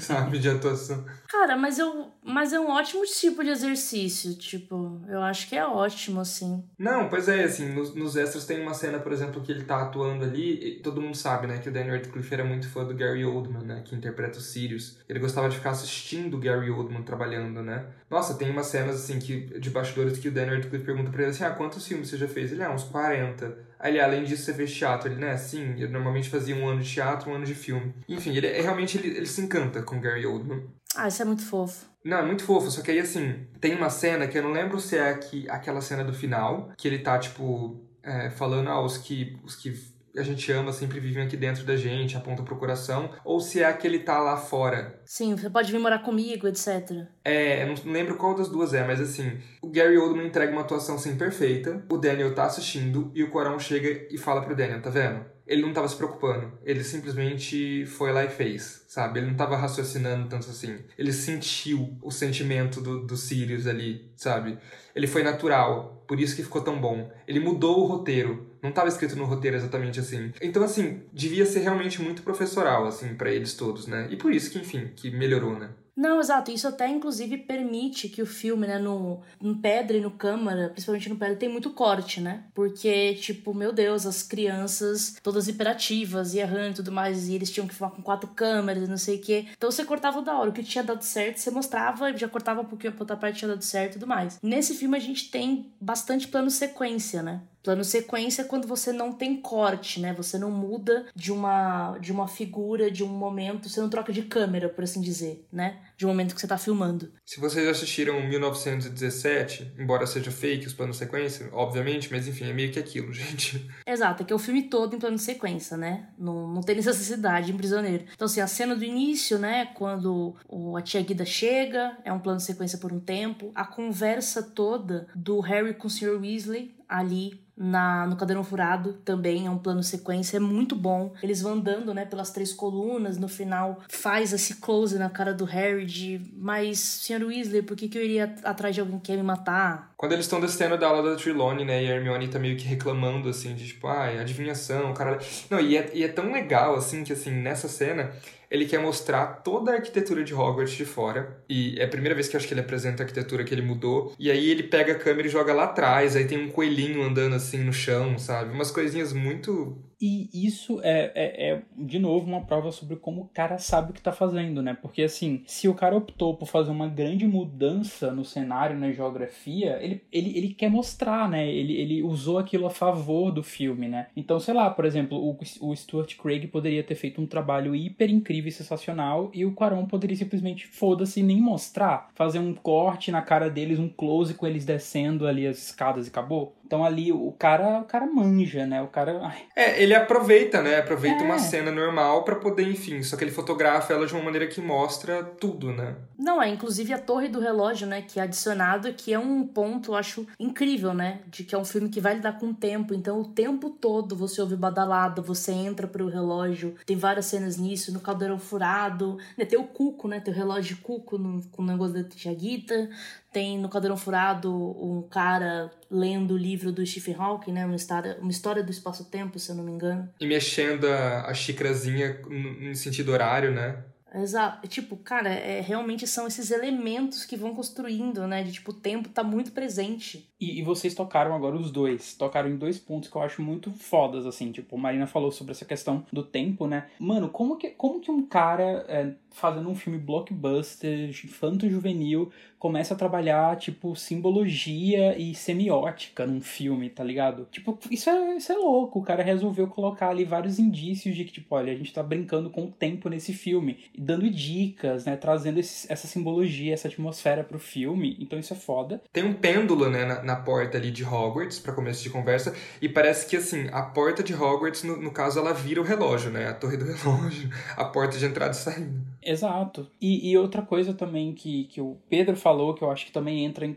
sabe, de atuação. Cara, mas eu. Mas é um ótimo tipo de exercício, tipo, eu acho que é ótimo, assim. Não, pois é, assim, nos, nos extras tem uma cena, por exemplo, que ele tá atuando ali, e todo mundo sabe, né, que o Daniel Radcliffe era muito fã do Gary Oldman, né, que interpreta o Sirius. Ele gostava de ficar assistindo o Gary Oldman trabalhando, né. Nossa, tem umas cenas, assim, que, de bastidores que o Daniel Radcliffe pergunta pra ele assim, ah, quantos filmes você já fez? Ele, ah, uns 40. Aí ele, além disso, você fez teatro. Ele, né, sim, eu normalmente fazia um ano de teatro, um ano de filme. Enfim, ele é, realmente ele, ele se encanta com o Gary Oldman. Ah, isso é muito fofo. Não, é muito fofo, só que aí assim, tem uma cena que eu não lembro se é aqui, aquela cena do final, que ele tá, tipo, é, falando, ah, os que, os que a gente ama sempre vivem aqui dentro da gente, aponta pro coração, ou se é aquele tá lá fora. Sim, você pode vir morar comigo, etc. É, eu não lembro qual das duas é, mas assim, o Gary Oldman entrega uma atuação assim perfeita, o Daniel tá assistindo e o Corão chega e fala pro Daniel, tá vendo? Ele não tava se preocupando, ele simplesmente foi lá e fez, sabe? Ele não tava raciocinando tanto assim. Ele sentiu o sentimento do, do Sirius ali, sabe? Ele foi natural, por isso que ficou tão bom. Ele mudou o roteiro, não estava escrito no roteiro exatamente assim. Então, assim, devia ser realmente muito professoral, assim, para eles todos, né? E por isso que, enfim, que melhorou, né? Não, exato. Isso até, inclusive, permite que o filme, né, no, no Pedra e no Câmara, principalmente no Pedra, tem muito corte, né? Porque, tipo, meu Deus, as crianças todas hiperativas e errando e tudo mais, e eles tinham que falar com quatro câmeras e não sei o quê. Então você cortava da hora. O que tinha dado certo, você mostrava, já cortava porque a outra parte tinha dado certo e tudo mais. Nesse filme a gente tem bastante plano sequência, né? Plano sequência é quando você não tem corte, né? Você não muda de uma de uma figura, de um momento, você não troca de câmera, por assim dizer, né? De um momento que você tá filmando. Se vocês assistiram 1917, embora seja fake os planos sequência, obviamente, mas enfim, é meio que aquilo, [laughs] gente. Exato, é que é o filme todo em plano sequência, né? Não, não tem necessidade em Prisioneiro. Então, assim, a cena do início, né? Quando o, a tia Guida chega, é um plano sequência por um tempo. A conversa toda do Harry com o Sr. Weasley ali na, no Cadeirão Furado também é um plano sequência, é muito bom. Eles vão andando, né, pelas três colunas, no final faz esse close na cara do Harry de mas, Sr. Weasley, por que, que eu iria atrás de alguém que quer me matar? Quando eles estão descendo da aula da Trelawney, né, e a Hermione tá meio que reclamando, assim, de tipo, ai, adivinhação, cara... Não, e é, e é tão legal, assim, que, assim, nessa cena ele quer mostrar toda a arquitetura de Hogwarts de fora. E é a primeira vez que acho que ele apresenta a arquitetura que ele mudou. E aí ele pega a câmera e joga lá atrás. Aí tem um coelhinho andando assim no chão, sabe? Umas coisinhas muito e isso é, é, é, de novo, uma prova sobre como o cara sabe o que tá fazendo, né? Porque, assim, se o cara optou por fazer uma grande mudança no cenário, na geografia, ele, ele, ele quer mostrar, né? Ele, ele usou aquilo a favor do filme, né? Então, sei lá, por exemplo, o, o Stuart Craig poderia ter feito um trabalho hiper incrível e sensacional e o Quaron poderia simplesmente, foda-se, nem mostrar. Fazer um corte na cara deles, um close com eles descendo ali as escadas e acabou. Então ali o cara, o cara manja, né? O cara. É, ele aproveita, né? Aproveita é. uma cena normal para poder, enfim, só que ele fotografa ela de uma maneira que mostra tudo, né? Não, é inclusive a torre do relógio, né, que é adicionado, que é um ponto, eu acho, incrível, né? De que é um filme que vai lidar com o tempo, então o tempo todo você ouve badalada, você entra pro relógio, tem várias cenas nisso, no caldeirão furado, né? Tem o cuco, né? Tem o relógio de cuco no, com o negócio da Tiaguita, Tem no Cadeirão Furado um cara lendo o livro do Stephen Hawking, né? Uma história, uma história do espaço-tempo, se eu não me engano. E mexendo a, a xícarazinha no sentido horário, né? Exato. Tipo, cara, é, realmente são esses elementos que vão construindo, né? De tipo, o tempo tá muito presente. E, e, vocês tocaram agora os dois. Tocaram em dois pontos que eu acho muito fodas, assim. Tipo, Marina falou sobre essa questão do tempo, né? Mano, como que, como que um cara é, fazendo um filme blockbuster, infanto-juvenil, começa a trabalhar, tipo, simbologia e semiótica num filme, tá ligado? Tipo, isso é, isso é louco. O cara resolveu colocar ali vários indícios de que, tipo, olha, a gente tá brincando com o tempo nesse filme, dando dicas, né? Trazendo esse, essa simbologia, essa atmosfera pro filme. Então isso é foda. Tem um pêndulo, né, na, na porta ali de Hogwarts, para começo de conversa, e parece que, assim, a porta de Hogwarts, no, no caso, ela vira o relógio, né? A torre do [laughs] relógio, a porta de entrada e saída. Exato. E, e outra coisa também que, que o Pedro falou, que eu acho que também entra em,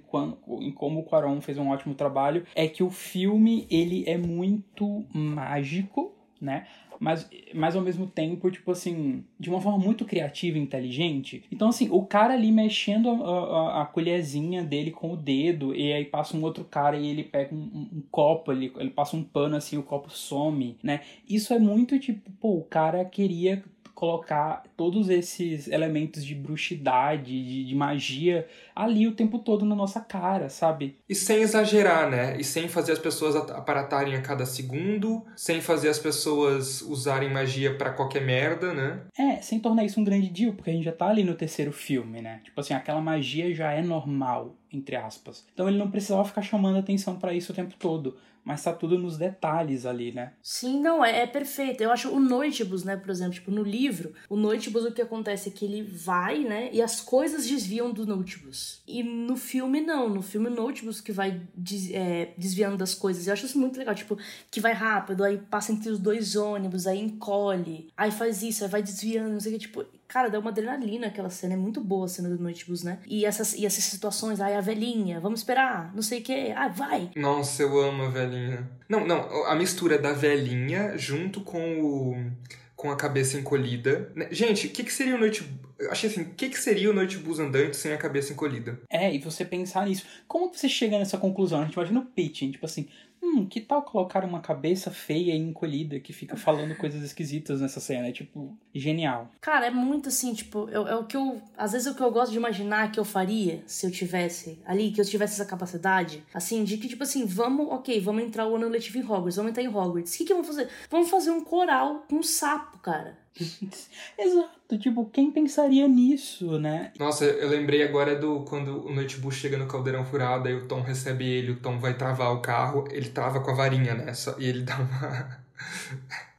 em como o Quaron fez um ótimo trabalho, é que o filme, ele é muito mágico, né? Mas, mas ao mesmo tempo, tipo assim, de uma forma muito criativa e inteligente. Então, assim, o cara ali mexendo a, a, a colherzinha dele com o dedo, e aí passa um outro cara e ele pega um, um, um copo, ele, ele passa um pano assim, o copo some, né? Isso é muito tipo, pô, o cara queria colocar todos esses elementos de bruxidade, de, de, magia ali o tempo todo na nossa cara, sabe? E sem exagerar, né? E sem fazer as pessoas aparatarem a cada segundo, sem fazer as pessoas usarem magia para qualquer merda, né? É, sem tornar isso um grande deal, porque a gente já tá ali no terceiro filme, né? Tipo assim, aquela magia já é normal, entre aspas. Então ele não precisava ficar chamando atenção para isso o tempo todo mas tá tudo nos detalhes ali, né? Sim, não, é, é perfeito. Eu acho o Noitibus, né, por exemplo, tipo, no livro, o Noitibus o que acontece é que ele vai, né, e as coisas desviam do Noitibus. E no filme, não. No filme, o Noitibus que vai des, é, desviando das coisas. Eu acho isso muito legal, tipo, que vai rápido, aí passa entre os dois ônibus, aí encolhe, aí faz isso, aí vai desviando, não sei o que, tipo, Cara, dá uma adrenalina aquela cena, é muito boa a cena do Noitibus, né? E essas, e essas situações, ai, a velhinha, vamos esperar, não sei o que, ah, vai. Nossa, eu amo a velhinha. Não, não, a mistura da velhinha junto com o com a cabeça encolhida. Né, gente, o que, que seria o Noite... Achei assim, o que, que seria o Noitebus andante sem a cabeça encolhida? É, e você pensar nisso. Como você chega nessa conclusão? A gente imagina o pitching, tipo assim, hum, que tal colocar uma cabeça feia e encolhida que fica falando coisas esquisitas nessa cena? É tipo, genial. Cara, é muito assim, tipo, é, é o que eu. Às vezes é o que eu gosto de imaginar que eu faria se eu tivesse ali, que eu tivesse essa capacidade. Assim, de que, tipo assim, vamos, ok, vamos entrar o ano letivo em Hogwarts, vamos entrar em Hogwarts. O que, que vamos fazer? Vamos fazer um coral com um sapo, cara. [laughs] Exato, tipo, quem pensaria nisso, né? Nossa, eu lembrei agora do quando o Notebook chega no caldeirão furado, aí o Tom recebe ele, o Tom vai travar o carro, ele trava com a varinha, né? E ele dá uma.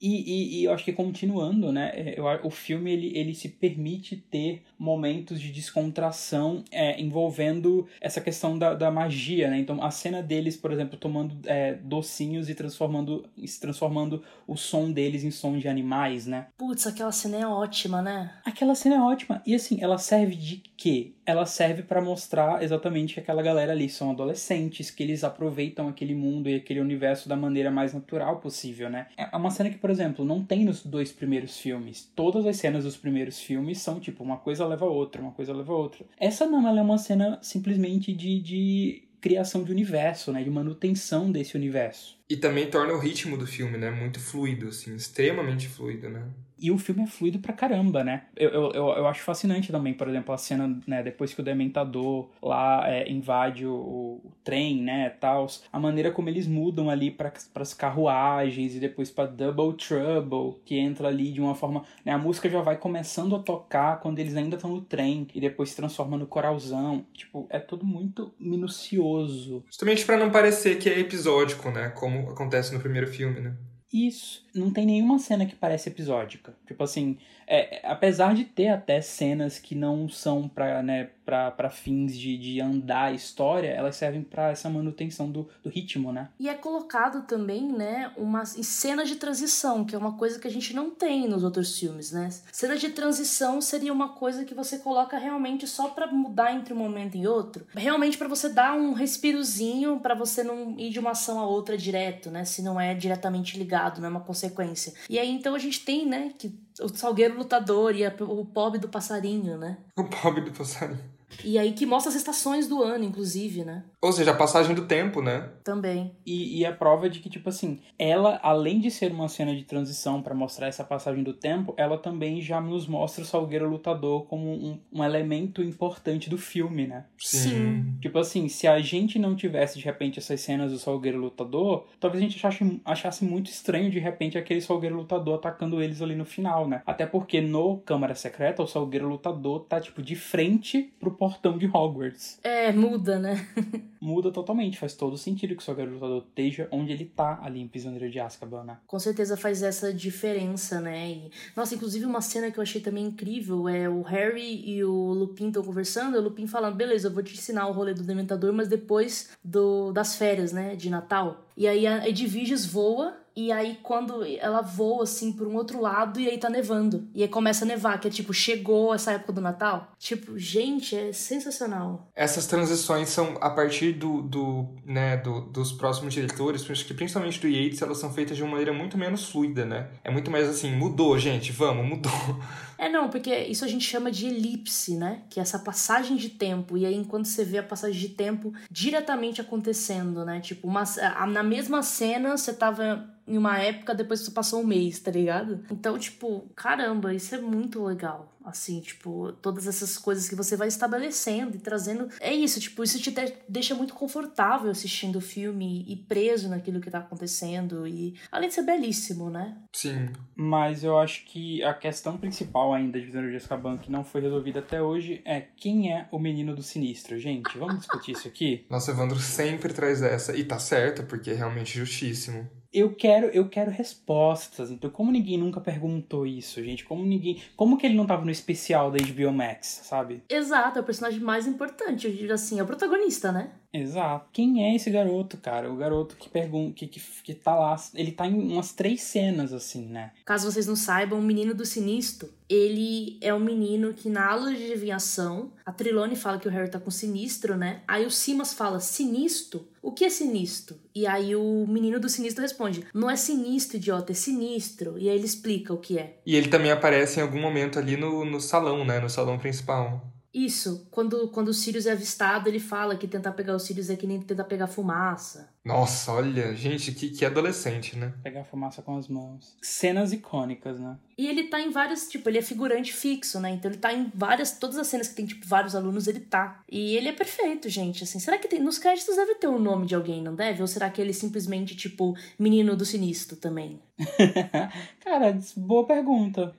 E, e, e, eu acho que continuando, né, é, eu, o filme ele, ele se permite ter momentos de descontração é, envolvendo essa questão da, da magia, né? Então a cena deles, por exemplo, tomando é, docinhos e transformando, se transformando o som deles em som de animais, né? Putz, aquela cena é ótima, né? Aquela cena é ótima. E assim, ela serve de quê? Ela serve para mostrar exatamente que aquela galera ali são adolescentes, que eles aproveitam aquele mundo e aquele universo da maneira mais natural possível, né? É uma cena que, por exemplo, não tem nos dois primeiros filmes. Todas as cenas dos primeiros filmes são tipo uma coisa leva a outra, uma coisa leva a outra. Essa não, ela é uma cena simplesmente de, de criação de universo, né, de manutenção desse universo. E também torna o ritmo do filme, né, muito fluido, assim, extremamente fluido, né? E o filme é fluido pra caramba, né? Eu, eu, eu acho fascinante também, por exemplo, a cena, né, depois que o Dementador lá é, invade o, o, trem, né, tal, a maneira como eles mudam ali para as carruagens e depois para Double Trouble, que entra ali de uma forma, né, a música já vai começando a tocar quando eles ainda estão no trem e depois se transforma no coralzão. Tipo, é tudo muito minucioso. Justamente para não parecer que é episódico, né, como acontece no primeiro filme, né? Isso. Não tem nenhuma cena que parece episódica. Tipo assim, é, apesar de ter até cenas que não são pra, né, pra, fins de, de andar a história, elas servem para essa manutenção do, do ritmo, né? E é colocado também, né, uma cena de transição, que é uma coisa que a gente não tem nos outros filmes, né? Cena de transição seria uma coisa que você coloca realmente só para mudar entre um momento e outro. Realmente para você dar um respirozinho, para você não ir de uma ação a outra direto, né? Se não é diretamente ligado, não é uma consequência. E aí então a gente tem, né, que o Salgueiro lutador e a, o pobre do passarinho, né? O pobre do passarinho. E aí que mostra as estações do ano, inclusive, né? Ou seja, a passagem do tempo, né? Também. E, e a prova de que, tipo assim, ela, além de ser uma cena de transição para mostrar essa passagem do tempo, ela também já nos mostra o Salgueiro Lutador como um, um elemento importante do filme, né? Sim. Tipo assim, se a gente não tivesse de repente essas cenas do Salgueiro Lutador, talvez a gente achasse, achasse muito estranho de repente aquele Salgueiro Lutador atacando eles ali no final, né? Até porque no Câmara Secreta o Salgueiro Lutador tá tipo de frente pro portão de Hogwarts. É, muda, né? [laughs] Muda totalmente, faz todo sentido que o Salgueiro Lutador esteja onde ele tá ali em Prisioneiro de Azkaban, né? Com certeza faz essa diferença, né? E, nossa, inclusive uma cena que eu achei também incrível é o Harry e o Lupin estão conversando, e o Lupin falando, beleza, eu vou te ensinar o rolê do Dementador, mas depois do, das férias, né, de Natal. E aí a Edviges voa e aí, quando ela voa, assim, por um outro lado, e aí tá nevando. E aí começa a nevar, que é tipo, chegou essa época do Natal. Tipo, gente, é sensacional. Essas transições são a partir do, do né, do, dos próximos diretores, principalmente do Yates, elas são feitas de uma maneira muito menos fluida, né? É muito mais assim, mudou, gente, vamos, mudou. É, não, porque isso a gente chama de elipse, né? Que é essa passagem de tempo. E aí, enquanto você vê a passagem de tempo diretamente acontecendo, né? Tipo, uma, na mesma cena, você tava em uma época, depois você passou um mês, tá ligado? Então, tipo, caramba, isso é muito legal. Assim, tipo, todas essas coisas que você vai estabelecendo e trazendo. É isso, tipo, isso te deixa muito confortável assistindo o filme e preso naquilo que tá acontecendo. E além de ser belíssimo, né? Sim. Mas eu acho que a questão principal ainda de Prisioneiro de Azkaban que não foi resolvida até hoje é quem é o menino do sinistro, gente. Vamos discutir isso aqui? [laughs] Nossa, Evandro sempre traz essa. E tá certo, porque é realmente justíssimo eu quero eu quero respostas. Então, como ninguém nunca perguntou isso, gente? Como ninguém. Como que ele não tava no especial da HBO Max, sabe? Exato, é o personagem mais importante, eu assim, é o protagonista, né? Exato. Quem é esse garoto, cara? O garoto que pergunta, que, que, que tá lá. Ele tá em umas três cenas, assim, né? Caso vocês não saibam, o menino do sinistro, ele é um menino que na aula de adivinhação, a Trilone fala que o Harry tá com sinistro, né? Aí o Simas fala, sinistro? O que é sinistro? E aí o menino do sinistro responde, não é sinistro, idiota, é sinistro. E aí ele explica o que é. E ele também aparece em algum momento ali no, no salão, né? No salão principal. Isso, quando, quando o Sirius é avistado, ele fala que tentar pegar o Sirius é que nem tentar pegar fumaça. Nossa, olha, gente, que, que adolescente, né? Pegar fumaça com as mãos. Cenas icônicas, né? E ele tá em vários, tipo, ele é figurante fixo, né? Então ele tá em várias, todas as cenas que tem, tipo, vários alunos, ele tá. E ele é perfeito, gente, assim. Será que tem, nos créditos deve ter o um nome de alguém, não deve? Ou será que ele é simplesmente, tipo, menino do sinistro também? [laughs] Cara, boa pergunta.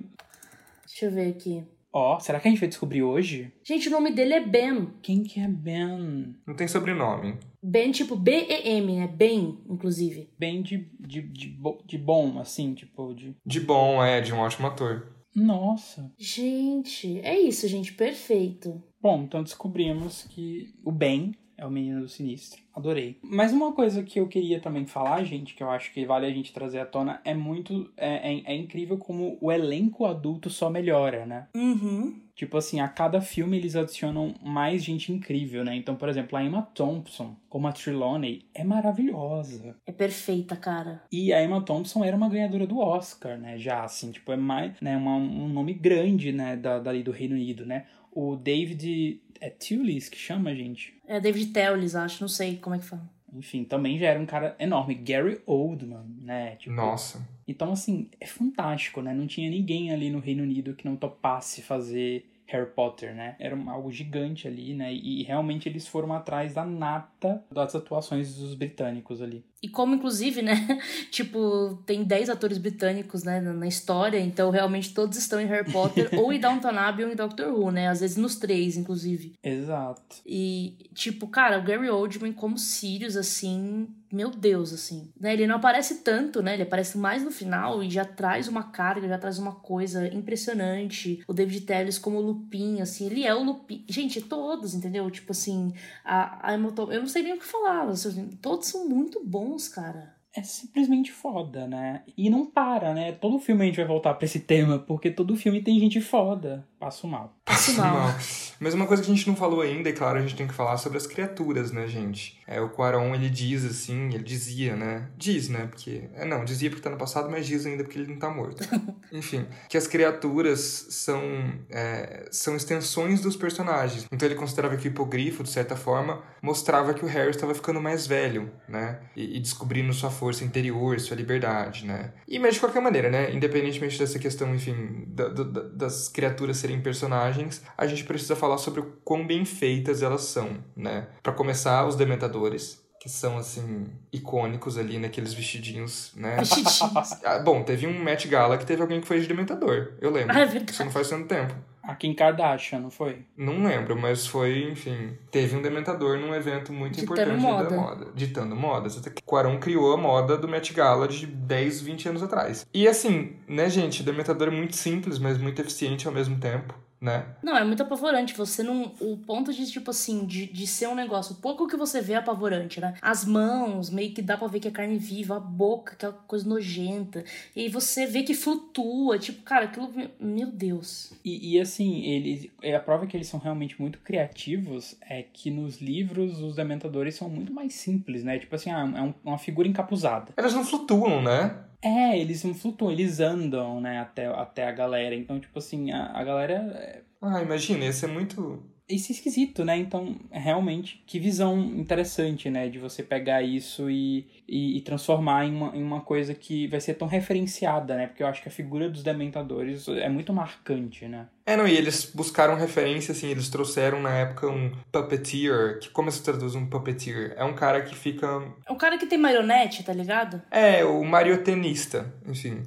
Deixa eu ver aqui. Ó, oh, será que a gente vai descobrir hoje? Gente, o nome dele é Ben. Quem que é Ben? Não tem sobrenome. Ben, tipo B-E-M, né? Ben, inclusive. Ben de, de, de, de bom, assim, tipo, de... De bom, é, de um ótimo ator. Nossa. Gente, é isso, gente, perfeito. Bom, então descobrimos que o Ben é o Menino do Sinistro. Adorei. Mas uma coisa que eu queria também falar, gente, que eu acho que vale a gente trazer à tona, é muito. É, é, é incrível como o elenco adulto só melhora, né? Uhum. Tipo assim, a cada filme eles adicionam mais gente incrível, né? Então, por exemplo, a Emma Thompson, como a Trelawney, é maravilhosa. É perfeita, cara. E a Emma Thompson era uma ganhadora do Oscar, né? Já, assim, tipo, é mais, né? Uma, um nome grande, né? Da, dali do Reino Unido, né? O David é Tulis que chama, gente? É David Teulis, acho, não sei como é que fala. Enfim, também já era um cara enorme. Gary Oldman, né? Tipo, Nossa. Então, assim, é fantástico, né? Não tinha ninguém ali no Reino Unido que não topasse fazer Harry Potter, né? Era algo gigante ali, né? E realmente eles foram atrás da nata das atuações dos britânicos ali. E como, inclusive, né? [laughs] tipo, tem 10 atores britânicos, né, na história, então realmente todos estão em Harry Potter [laughs] ou em Downton Abbey ou em Doctor Who, né? Às vezes nos três, inclusive. Exato. E, tipo, cara, o Gary Oldman como Sirius, assim, meu Deus, assim. Né? Ele não aparece tanto, né? Ele aparece mais no final e já traz uma carga, já traz uma coisa impressionante. O David Telles como Lupin, assim, ele é o Lupin. Gente, todos, entendeu? Tipo assim, a, a. Eu não sei nem o que falar, assim, todos são muito bons, cara. é simplesmente foda, né? E não para, né? Todo filme a gente vai voltar pra esse tema, porque todo filme tem gente foda. Passo mal. Passo mal. Mas uma coisa que a gente não falou ainda, e claro, a gente tem que falar sobre as criaturas, né, gente? É, o Quaron, ele diz assim, ele dizia, né? Diz, né? Porque. É, não, dizia porque tá no passado, mas diz ainda porque ele não tá morto. [laughs] Enfim, que as criaturas são, é, são extensões dos personagens. Então ele considerava que o hipogrifo, de certa forma, mostrava que o Harry estava ficando mais velho, né? E, e descobrindo sua força interior, sua liberdade, né? E, mas de qualquer maneira, né? Independentemente dessa questão, enfim, da, da, das criaturas serem personagens, a gente precisa falar sobre o quão bem feitas elas são, né? Para começar, os Dementadores, que são, assim, icônicos ali naqueles vestidinhos, né? [laughs] Vestidinhos. Ah, bom, teve um Met Gala que teve alguém que foi de Dementador, eu lembro. Ah, é verdade. Isso não faz tanto tempo. A Kim Kardashian, não foi? Não lembro, mas foi, enfim, teve um Dementador num evento muito Ditando importante moda. da moda. Ditando moda. Tá- Quaron criou a moda do Met Gala de 10, 20 anos atrás. E assim, né, gente, o Dementador é muito simples, mas muito eficiente ao mesmo tempo, né? Não, é muito apavorante. Você não. O ponto de, tipo assim, de, de ser um negócio. O pouco que você vê é apavorante, né? As mãos, meio que dá pra ver que é carne viva, a boca, aquela coisa nojenta. E aí você vê que flutua. Tipo, cara, aquilo. Meu Deus. E, e, assim, eles, é a prova que eles são realmente muito criativos é que nos livros os dementadores são muito mais simples, né? Tipo assim, ah, é um- uma figura encapuzada. Elas não flutuam, né? É, eles não flutuam, eles andam, né, até, até a galera. Então, tipo assim, a, a galera. é- Ah, imagina, ia ser muito. Isso é esquisito, né? Então, realmente, que visão interessante, né? De você pegar isso e, e, e transformar em uma, em uma coisa que vai ser tão referenciada, né? Porque eu acho que a figura dos dementadores é muito marcante, né? É, não, e eles buscaram referência, assim, eles trouxeram na época um puppeteer, que como se traduz um puppeteer? É um cara que fica É um cara que tem marionete, tá ligado? É, o mariotenista, enfim.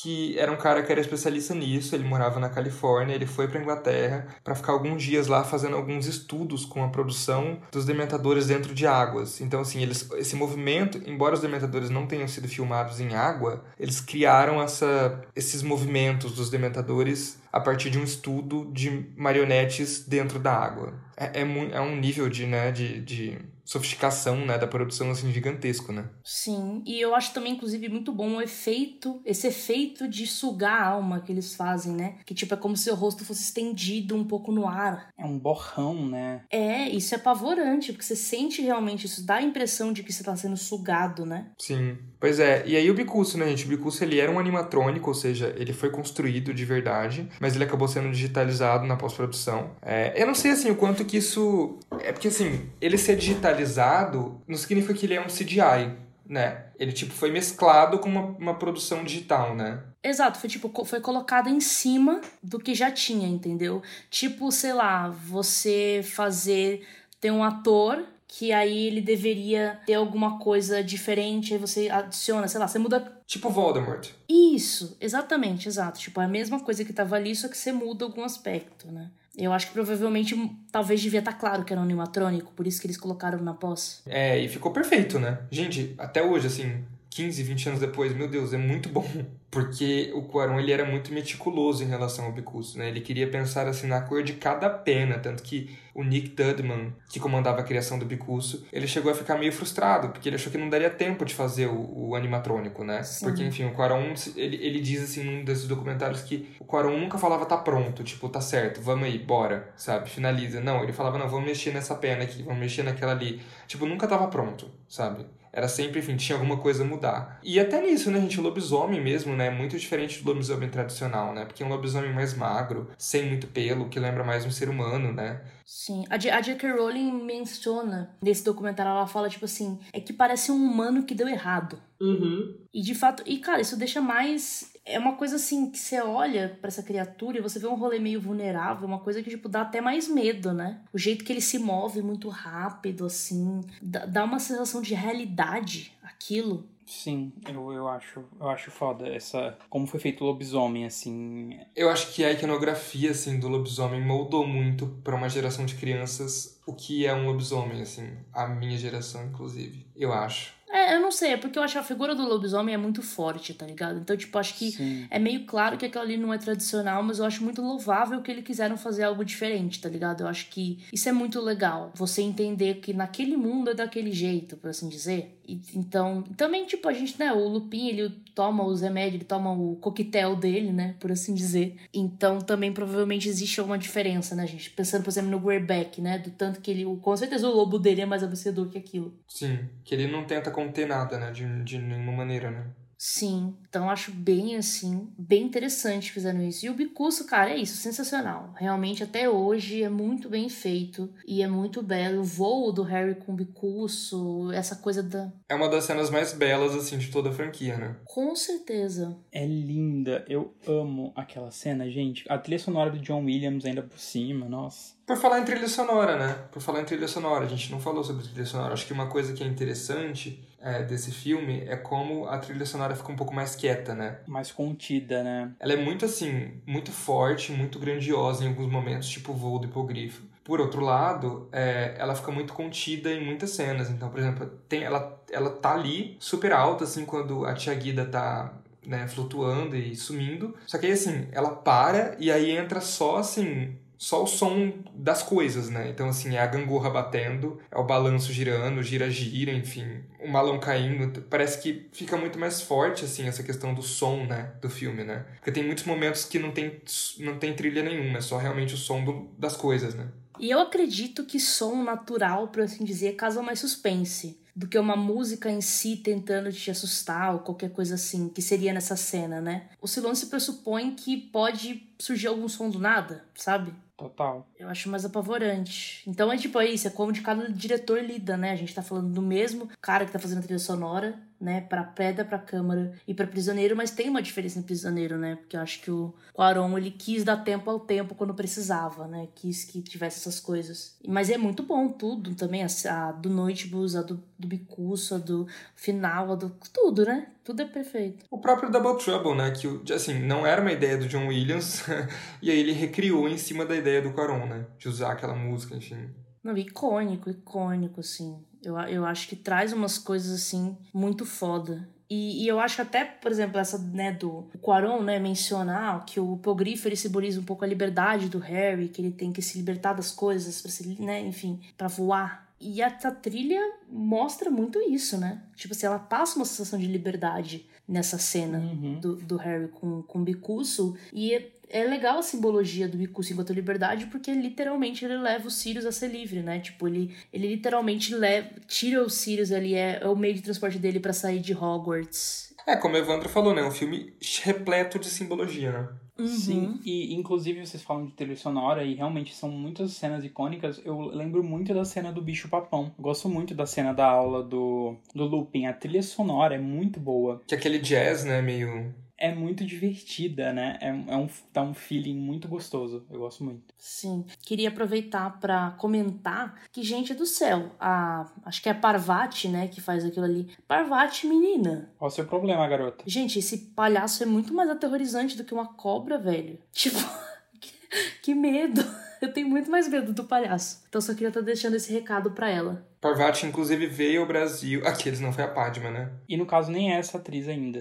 Que era um cara que era especialista nisso, ele morava na Califórnia, ele foi pra Inglaterra pra ficar alguns dias lá fazendo alguns estudos com a produção dos dementadores dentro de águas. Então, assim, eles, esse movimento, embora os dementadores não tenham sido filmados em água, eles criaram essa, esses movimentos dos dementadores a partir de um estudo de marionetes dentro da água. É, é, é um nível de, né, de, de sofisticação né, da produção assim, gigantesco, né? Sim, e eu acho também, inclusive, muito bom o efeito, esse efeito de sugar a alma que eles fazem, né? Que tipo, é como se o rosto fosse estendido um pouco no ar. É um borrão, né? É, isso é apavorante, porque você sente realmente, isso dá a impressão de que você tá sendo sugado, né? Sim. Pois é, e aí o Bicuço, né, gente? O Bicuço, ele era um animatrônico, ou seja, ele foi construído de verdade, mas ele acabou sendo digitalizado na pós-produção. É, eu não sei, assim, o quanto que isso... É porque, assim, ele ser digitalizado não significa que ele é um CGI, né? Ele, tipo, foi mesclado com uma, uma produção digital, né? Exato, foi tipo, foi colocado em cima do que já tinha, entendeu? Tipo, sei lá, você fazer. Ter um ator que aí ele deveria ter alguma coisa diferente, aí você adiciona, sei lá, você muda. Tipo Voldemort. Isso, exatamente, exato. Tipo, é a mesma coisa que tava ali, só que você muda algum aspecto, né? Eu acho que provavelmente, talvez devia estar claro que era um animatrônico, por isso que eles colocaram na pós. É, e ficou perfeito, né? Gente, até hoje, assim, 15, 20 anos depois, meu Deus, é muito bom. [laughs] Porque o Cuarón, ele era muito meticuloso em relação ao Bicuço, né? Ele queria pensar, assim, na cor de cada pena. Tanto que o Nick Dudman, que comandava a criação do Bicuço, ele chegou a ficar meio frustrado, porque ele achou que não daria tempo de fazer o, o animatrônico, né? Sim. Porque, enfim, o Cuarón, ele, ele diz, assim, num desses documentários que o Cuarón nunca falava tá pronto, tipo, tá certo, vamos aí, bora, sabe? Finaliza. Não, ele falava, não, vamos mexer nessa pena aqui, vamos mexer naquela ali. Tipo, nunca tava pronto, sabe? Era sempre, enfim, tinha alguma coisa a mudar. E até nisso, né, gente? O lobisomem mesmo, né? É muito diferente do lobisomem tradicional, né? Porque é um lobisomem mais magro, sem muito pelo, que lembra mais um ser humano, né? Sim, a, a J.K. Rowling menciona nesse documentário, ela fala, tipo assim, é que parece um humano que deu errado. Uhum. E de fato, e cara, isso deixa mais. É uma coisa assim que você olha pra essa criatura e você vê um rolê meio vulnerável, uma coisa que, tipo, dá até mais medo, né? O jeito que ele se move muito rápido, assim, dá, dá uma sensação de realidade aquilo. Sim, eu, eu acho eu acho foda essa como foi feito o lobisomem assim. Eu acho que a iconografia, assim, do lobisomem moldou muito pra uma geração de crianças o que é um lobisomem, assim. A minha geração, inclusive. Eu acho. É, eu não sei, é porque eu acho que a figura do lobisomem é muito forte, tá ligado? Então, tipo, acho que Sim. é meio claro que aquilo ali não é tradicional, mas eu acho muito louvável que eles quiseram fazer algo diferente, tá ligado? Eu acho que isso é muito legal. Você entender que naquele mundo é daquele jeito, por assim dizer. Então, também, tipo, a gente, né, o Lupin, ele toma os remédios, ele toma o coquetel dele, né, por assim dizer. Então, também provavelmente existe alguma diferença, né, gente? Pensando, por exemplo, no Greyback, né, do tanto que ele, com certeza o lobo dele é mais abusador que aquilo. Sim, que ele não tenta conter nada, né, de, de nenhuma maneira, né. Sim, então acho bem assim, bem interessante fizeram isso. E o Bicuço, cara, é isso, sensacional. Realmente até hoje é muito bem feito e é muito belo. O voo do Harry com o Bicuço, essa coisa da. É uma das cenas mais belas, assim, de toda a franquia, né? Com certeza. É linda, eu amo aquela cena, gente. A trilha sonora do John Williams ainda por cima, nossa. Por falar em trilha sonora, né? Por falar em trilha sonora, a gente não falou sobre trilha sonora. Acho que uma coisa que é interessante é, desse filme é como a trilha sonora fica um pouco mais quieta, né? Mais contida, né? Ela é muito assim, muito forte, muito grandiosa em alguns momentos, tipo o voo do hipogrifo. Por outro lado, é, ela fica muito contida em muitas cenas. Então, por exemplo, tem, ela, ela tá ali super alta, assim, quando a tia Guida tá né, flutuando e sumindo. Só que aí, assim, ela para e aí entra só, assim, só o som das coisas, né? Então, assim, é a gangorra batendo, é o balanço girando, gira-gira, enfim, o malão caindo. Parece que fica muito mais forte, assim, essa questão do som, né? Do filme, né? Porque tem muitos momentos que não tem, não tem trilha nenhuma, é só realmente o som do, das coisas, né? E eu acredito que som natural, por assim dizer, causa mais suspense do que uma música em si tentando te assustar ou qualquer coisa assim, que seria nessa cena, né? O silêncio pressupõe que pode surgir algum som do nada, sabe? Total. Eu acho mais apavorante. Então é tipo, é isso, é como de cada diretor lida, né? A gente tá falando do mesmo cara que tá fazendo a trilha sonora, né, para pedra, para câmara e para prisioneiro, mas tem uma diferença em prisioneiro, né? Porque eu acho que o Quaron ele quis dar tempo ao tempo quando precisava, né? Quis que tivesse essas coisas. Mas é muito bom tudo também, a, a do Noitebus, a do, do Bicuço, a do final, a do tudo, né? Tudo é perfeito. O próprio Double Trouble, né, que assim, não era uma ideia do John Williams, [laughs] e aí ele recriou em cima da ideia do Quaron, né, de usar aquela música, enfim. Não, icônico, icônico, assim. Eu, eu acho que traz umas coisas assim muito foda. E, e, eu acho até, por exemplo, essa, né, do Quaron, né, mencionar que o hipogrifo ele simboliza um pouco a liberdade do Harry, que ele tem que se libertar das coisas, para se, né, enfim, para voar. E essa trilha mostra muito isso, né? Tipo assim, ela passa uma sensação de liberdade nessa cena uhum. do, do Harry com, com o Bicuço. E é, legal a simbologia do Bicuço enquanto liberdade, porque literalmente ele leva os Sirius a ser livre, né? Tipo, ele, ele literalmente leva, tira os Sirius, ele é, é o meio de transporte dele para sair de Hogwarts. É, como o Evandro falou, né? Um filme repleto de simbologia, né? Uhum. Sim, e inclusive vocês falam de trilha sonora e realmente são muitas cenas icônicas. Eu lembro muito da cena do bicho papão. Gosto muito da cena da aula do, do Lupin. A trilha sonora é muito boa. Que é aquele jazz, né, meio é muito divertida, né? É, é um, dá um feeling muito gostoso. Eu gosto muito. Sim. Queria aproveitar para comentar que, gente do céu, a. Acho que é a Parvati, né, que faz aquilo ali. Parvati, menina. Qual o seu problema, garota? Gente, esse palhaço é muito mais aterrorizante do que uma cobra, velho. Tipo, [laughs] que medo. Eu tenho muito mais medo do palhaço. Então só queria estar tá deixando esse recado para ela. Parvati, inclusive, veio ao Brasil. Aqueles não foi a Padma, né? E no caso, nem é essa atriz ainda.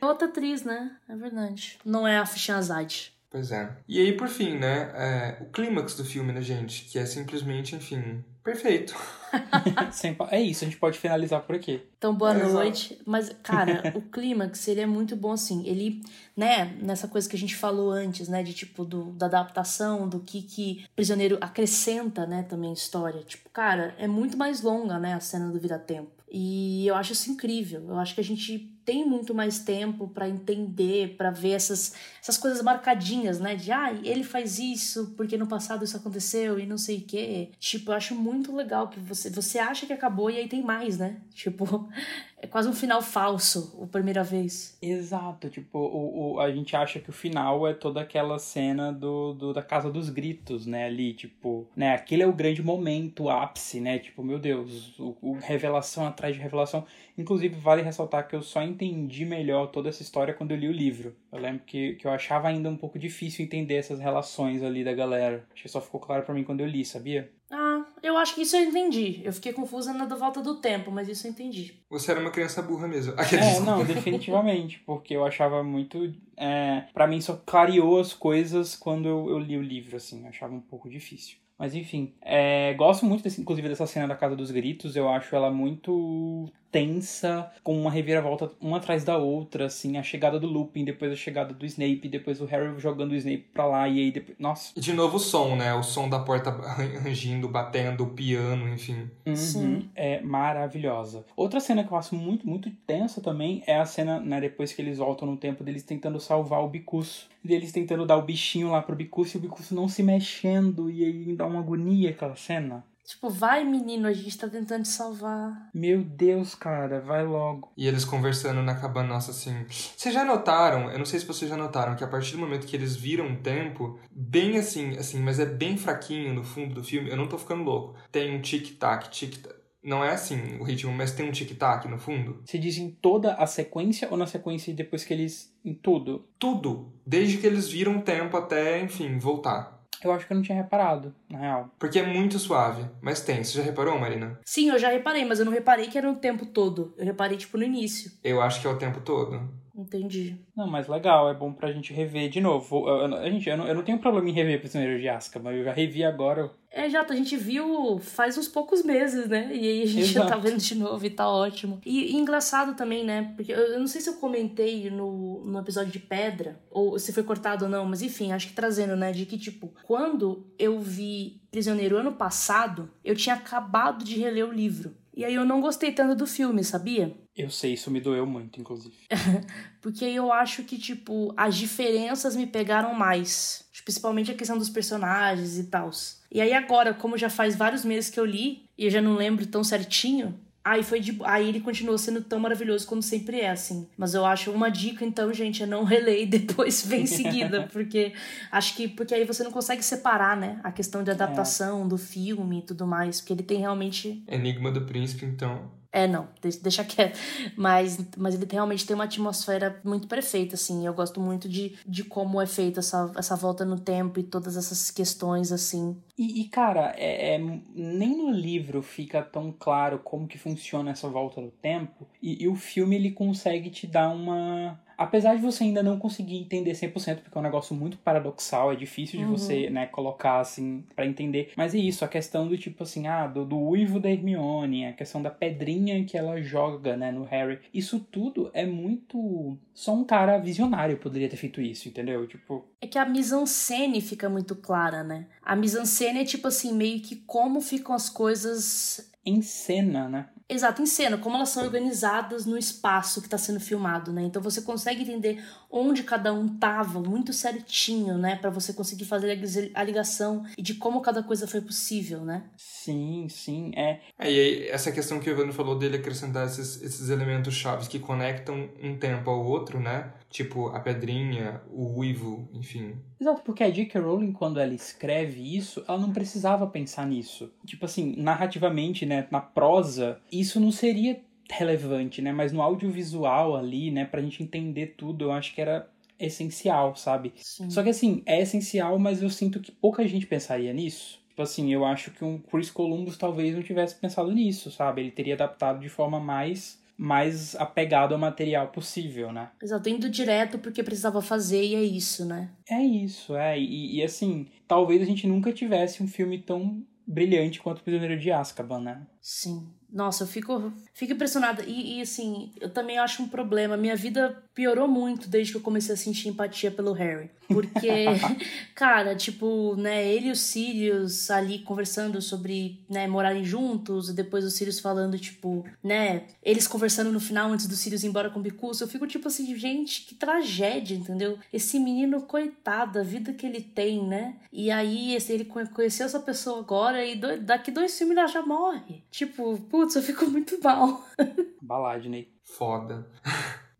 É outra atriz, né? É verdade. Não é a Fishanzade. Pois é. E aí, por fim, né? É, o clímax do filme, né, gente? Que é simplesmente, enfim, perfeito. [laughs] é isso, a gente pode finalizar por aqui. Então, boa é noite. Exato. Mas, cara, [laughs] o clímax, ele é muito bom, assim. Ele, né, nessa coisa que a gente falou antes, né, de tipo, do, da adaptação, do que que Prisioneiro acrescenta, né, também a história. Tipo, cara, é muito mais longa, né, a cena do Vira Tempo. E eu acho isso incrível. Eu acho que a gente tem muito mais tempo para entender, para ver essas, essas coisas marcadinhas, né? De, ah, ele faz isso porque no passado isso aconteceu e não sei o quê. Tipo, eu acho muito legal que você, você acha que acabou e aí tem mais, né? Tipo, [laughs] é quase um final falso, a primeira vez. Exato, tipo, o, o, a gente acha que o final é toda aquela cena do, do da Casa dos Gritos, né, ali, tipo, né, aquele é o grande momento, o ápice, né, tipo, meu Deus, o, o revelação atrás de revelação. Inclusive, vale ressaltar que eu só entendi melhor toda essa história quando eu li o livro. Eu lembro que, que eu achava ainda um pouco difícil entender essas relações ali da galera. Acho que só ficou claro para mim quando eu li, sabia? Ah, eu acho que isso eu entendi. Eu fiquei confusa na da volta do tempo, mas isso eu entendi. Você era uma criança burra mesmo. [laughs] É, não, definitivamente. Porque eu achava muito. É, para mim só clareou as coisas quando eu, eu li o livro, assim. Eu achava um pouco difícil. Mas enfim, é, gosto muito, desse, inclusive, dessa cena da Casa dos Gritos. Eu acho ela muito tensa, com uma reviravolta uma atrás da outra, assim, a chegada do Lupin, depois a chegada do Snape, depois o Harry jogando o Snape pra lá, e aí depois... Nossa. De novo o som, né? O som da porta [laughs] rangindo, batendo, o piano, enfim. Uhum, Sim. É maravilhosa. Outra cena que eu acho muito, muito tensa também é a cena, né, depois que eles voltam no tempo deles tentando salvar o Bicuço. Deles tentando dar o bichinho lá pro Bicuço e o Bicuço não se mexendo, e aí dá uma agonia aquela cena. Tipo, vai menino, a gente tá tentando te salvar. Meu Deus, cara, vai logo. E eles conversando na cabana, nossa, assim. Vocês já notaram, eu não sei se vocês já notaram, que a partir do momento que eles viram um tempo, bem assim, assim, mas é bem fraquinho no fundo do filme, eu não tô ficando louco. Tem um tic-tac, tic-tac. Não é assim o ritmo, mas tem um tic-tac no fundo. Você diz em toda a sequência ou na sequência depois que eles. em tudo? Tudo. Desde que eles viram o tempo até, enfim, voltar. Eu acho que eu não tinha reparado, na real. Porque é muito suave. Mas tem. Você já reparou, Marina? Sim, eu já reparei, mas eu não reparei que era o tempo todo. Eu reparei, tipo, no início. Eu acho que é o tempo todo. Entendi. Não, mas legal, é bom pra gente rever de novo. Eu, eu, a gente, eu, não, eu não tenho problema em rever Prisioneiro de Azkaban, eu já revi agora. É, já, a gente viu faz uns poucos meses, né? E aí a gente Exato. já tá vendo de novo e tá ótimo. E, e, engraçado também, né? Porque eu, eu não sei se eu comentei no, no episódio de Pedra, ou se foi cortado ou não, mas enfim, acho que trazendo, né? De que, tipo, quando eu vi Prisioneiro ano passado, eu tinha acabado de reler o livro. E aí eu não gostei tanto do filme, sabia? Eu sei, isso me doeu muito, inclusive. [laughs] Porque eu acho que, tipo, as diferenças me pegaram mais. Principalmente a questão dos personagens e tal. E aí agora, como já faz vários meses que eu li, e eu já não lembro tão certinho, Aí foi de... aí ele continuou sendo tão maravilhoso como sempre é, assim. Mas eu acho uma dica, então, gente, é não [laughs] reler e depois vem em seguida. [laughs] porque acho que. Porque aí você não consegue separar, né? A questão de adaptação é. do filme e tudo mais. Porque ele tem realmente. Enigma do Príncipe, então. É, não, deixa quieto. Mas, mas ele realmente tem uma atmosfera muito perfeita, assim. Eu gosto muito de, de como é feita essa, essa volta no tempo e todas essas questões, assim. E, e cara, é, é, nem no livro fica tão claro como que funciona essa volta no tempo. E, e o filme, ele consegue te dar uma apesar de você ainda não conseguir entender 100%, porque é um negócio muito paradoxal, é difícil de uhum. você, né, colocar assim para entender. Mas é isso, a questão do tipo assim, ah, do, do uivo da Hermione, a questão da pedrinha que ela joga, né, no Harry. Isso tudo é muito só um cara visionário poderia ter feito isso, entendeu? Tipo, é que a mise-en-scène fica muito clara, né? A mise-en-scène é tipo assim, meio que como ficam as coisas em cena, né? Exato, em cena, como elas são organizadas no espaço que está sendo filmado, né? Então você consegue entender onde cada um tava muito certinho, né? para você conseguir fazer a ligação e de como cada coisa foi possível, né? Sim, sim, é. é e aí, essa questão que o Evandro falou dele acrescentar esses, esses elementos chaves que conectam um tempo ao outro, né? Tipo a pedrinha, o uivo, enfim. Exato, porque a J.K. Rowling, quando ela escreve isso, ela não precisava pensar nisso. Tipo assim, narrativamente, né, na prosa, isso não seria relevante, né? Mas no audiovisual ali, né, pra gente entender tudo, eu acho que era essencial, sabe? Sim. Só que assim, é essencial, mas eu sinto que pouca gente pensaria nisso. Tipo assim, eu acho que um Chris Columbus talvez não tivesse pensado nisso, sabe? Ele teria adaptado de forma mais mais apegado ao material possível, né? Exato, indo direto porque precisava fazer e é isso, né? É isso, é. E, e assim, talvez a gente nunca tivesse um filme tão brilhante quanto o Prisioneiro de Azkaban, né? Sim. Nossa, eu fico, fico impressionada. E, e, assim, eu também acho um problema. Minha vida piorou muito desde que eu comecei a sentir empatia pelo Harry. Porque, [laughs] [laughs] cara, tipo, né, ele e os Sirius ali conversando sobre, né, morarem juntos, e depois os Sirius falando, tipo, né, eles conversando no final antes dos Sirius ir embora com o Bicurso, eu fico tipo assim, gente, que tragédia, entendeu? Esse menino, coitado, a vida que ele tem, né? E aí, ele conheceu essa pessoa agora e daqui dois filmes ela já morre. Tipo, putz, eu fico muito mal. [laughs] Baladney. Foda.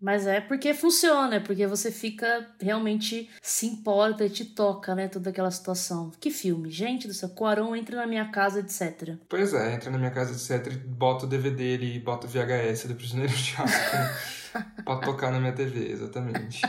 Mas é porque funciona, é porque você fica realmente se importa e te toca, né? Toda aquela situação. Que filme, gente do céu. Quaron entra na minha casa, etc. Pois é, entra na minha casa, etc. Bota o DVD e bota o VHS do Prisioneiro de Aço [laughs] pra tocar na minha TV, exatamente.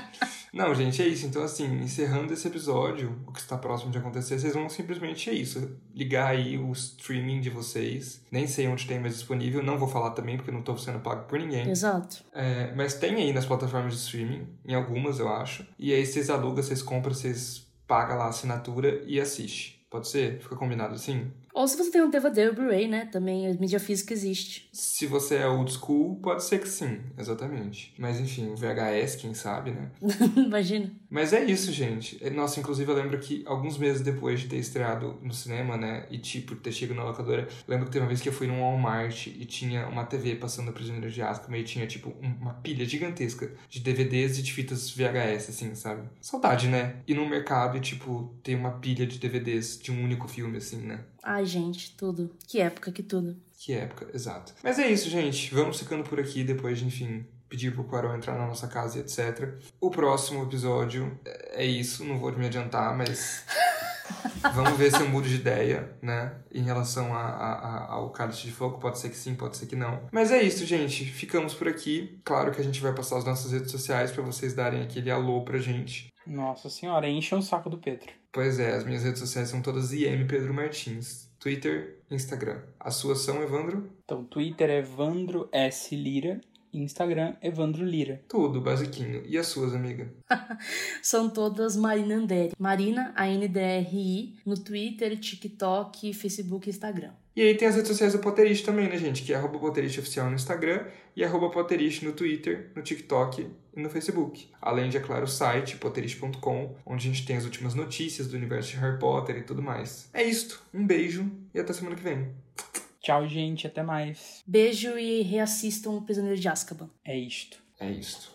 Não, gente, é isso. Então, assim, encerrando esse episódio, o que está próximo de acontecer, vocês vão simplesmente é isso. Ligar aí o streaming de vocês. Nem sei onde tem mais disponível. Não vou falar também, porque não estou sendo pago por ninguém. Exato. É, mas tem aí nas plataformas de streaming, em algumas eu acho. E aí vocês alugam, vocês compram, vocês pagam lá a assinatura e assiste. Pode ser? Fica combinado assim? Ou se você tem um DVD ou Blu-ray, né? Também a mídia física existe. Se você é old school, pode ser que sim, exatamente. Mas enfim, o VHS, quem sabe, né? [laughs] Imagina. Mas é isso, gente. É, nossa, inclusive eu lembro que alguns meses depois de ter estreado no cinema, né? E tipo, ter chegado na locadora, lembro que teve uma vez que eu fui num Walmart e tinha uma TV passando a Prisioneiro de Azkaban e tinha, tipo, uma pilha gigantesca de DVDs e de fitas VHS, assim, sabe? Saudade, né? E no mercado, tipo, tem uma pilha de DVDs de um único filme, assim, né? Ai, gente, tudo. Que época que tudo. Que época, exato. Mas é isso, gente. Vamos ficando por aqui depois de, enfim, pedir pro Quaron entrar na nossa casa e etc. O próximo episódio é isso, não vou me adiantar, mas. [laughs] Vamos ver se eu mudo de ideia, né? Em relação a, a, a, ao cálice de fogo. Pode ser que sim, pode ser que não. Mas é isso, gente. Ficamos por aqui. Claro que a gente vai passar as nossas redes sociais para vocês darem aquele alô pra gente. Nossa senhora, encha o saco do Pedro. Pois é, as minhas redes sociais são todas IM Pedro Martins. Twitter, Instagram. A sua são, Evandro? Então, Twitter é Evandro S. Lira. Instagram, Evandro Lira. Tudo, basiquinho. E as suas, amiga? [laughs] São todas Marina Anderi. Marina, A-N-D-R-I, no Twitter, TikTok, Facebook e Instagram. E aí tem as redes sociais do Potterist também, né, gente? Que é arroba Potterist Oficial no Instagram e arroba Potterist no Twitter, no TikTok e no Facebook. Além de, é claro, o site potterist.com, onde a gente tem as últimas notícias do universo de Harry Potter e tudo mais. É isto. Um beijo e até semana que vem. Tchau, gente. Até mais. Beijo e reassistam o Prisioneiro de Azkaban. É isto. É isto.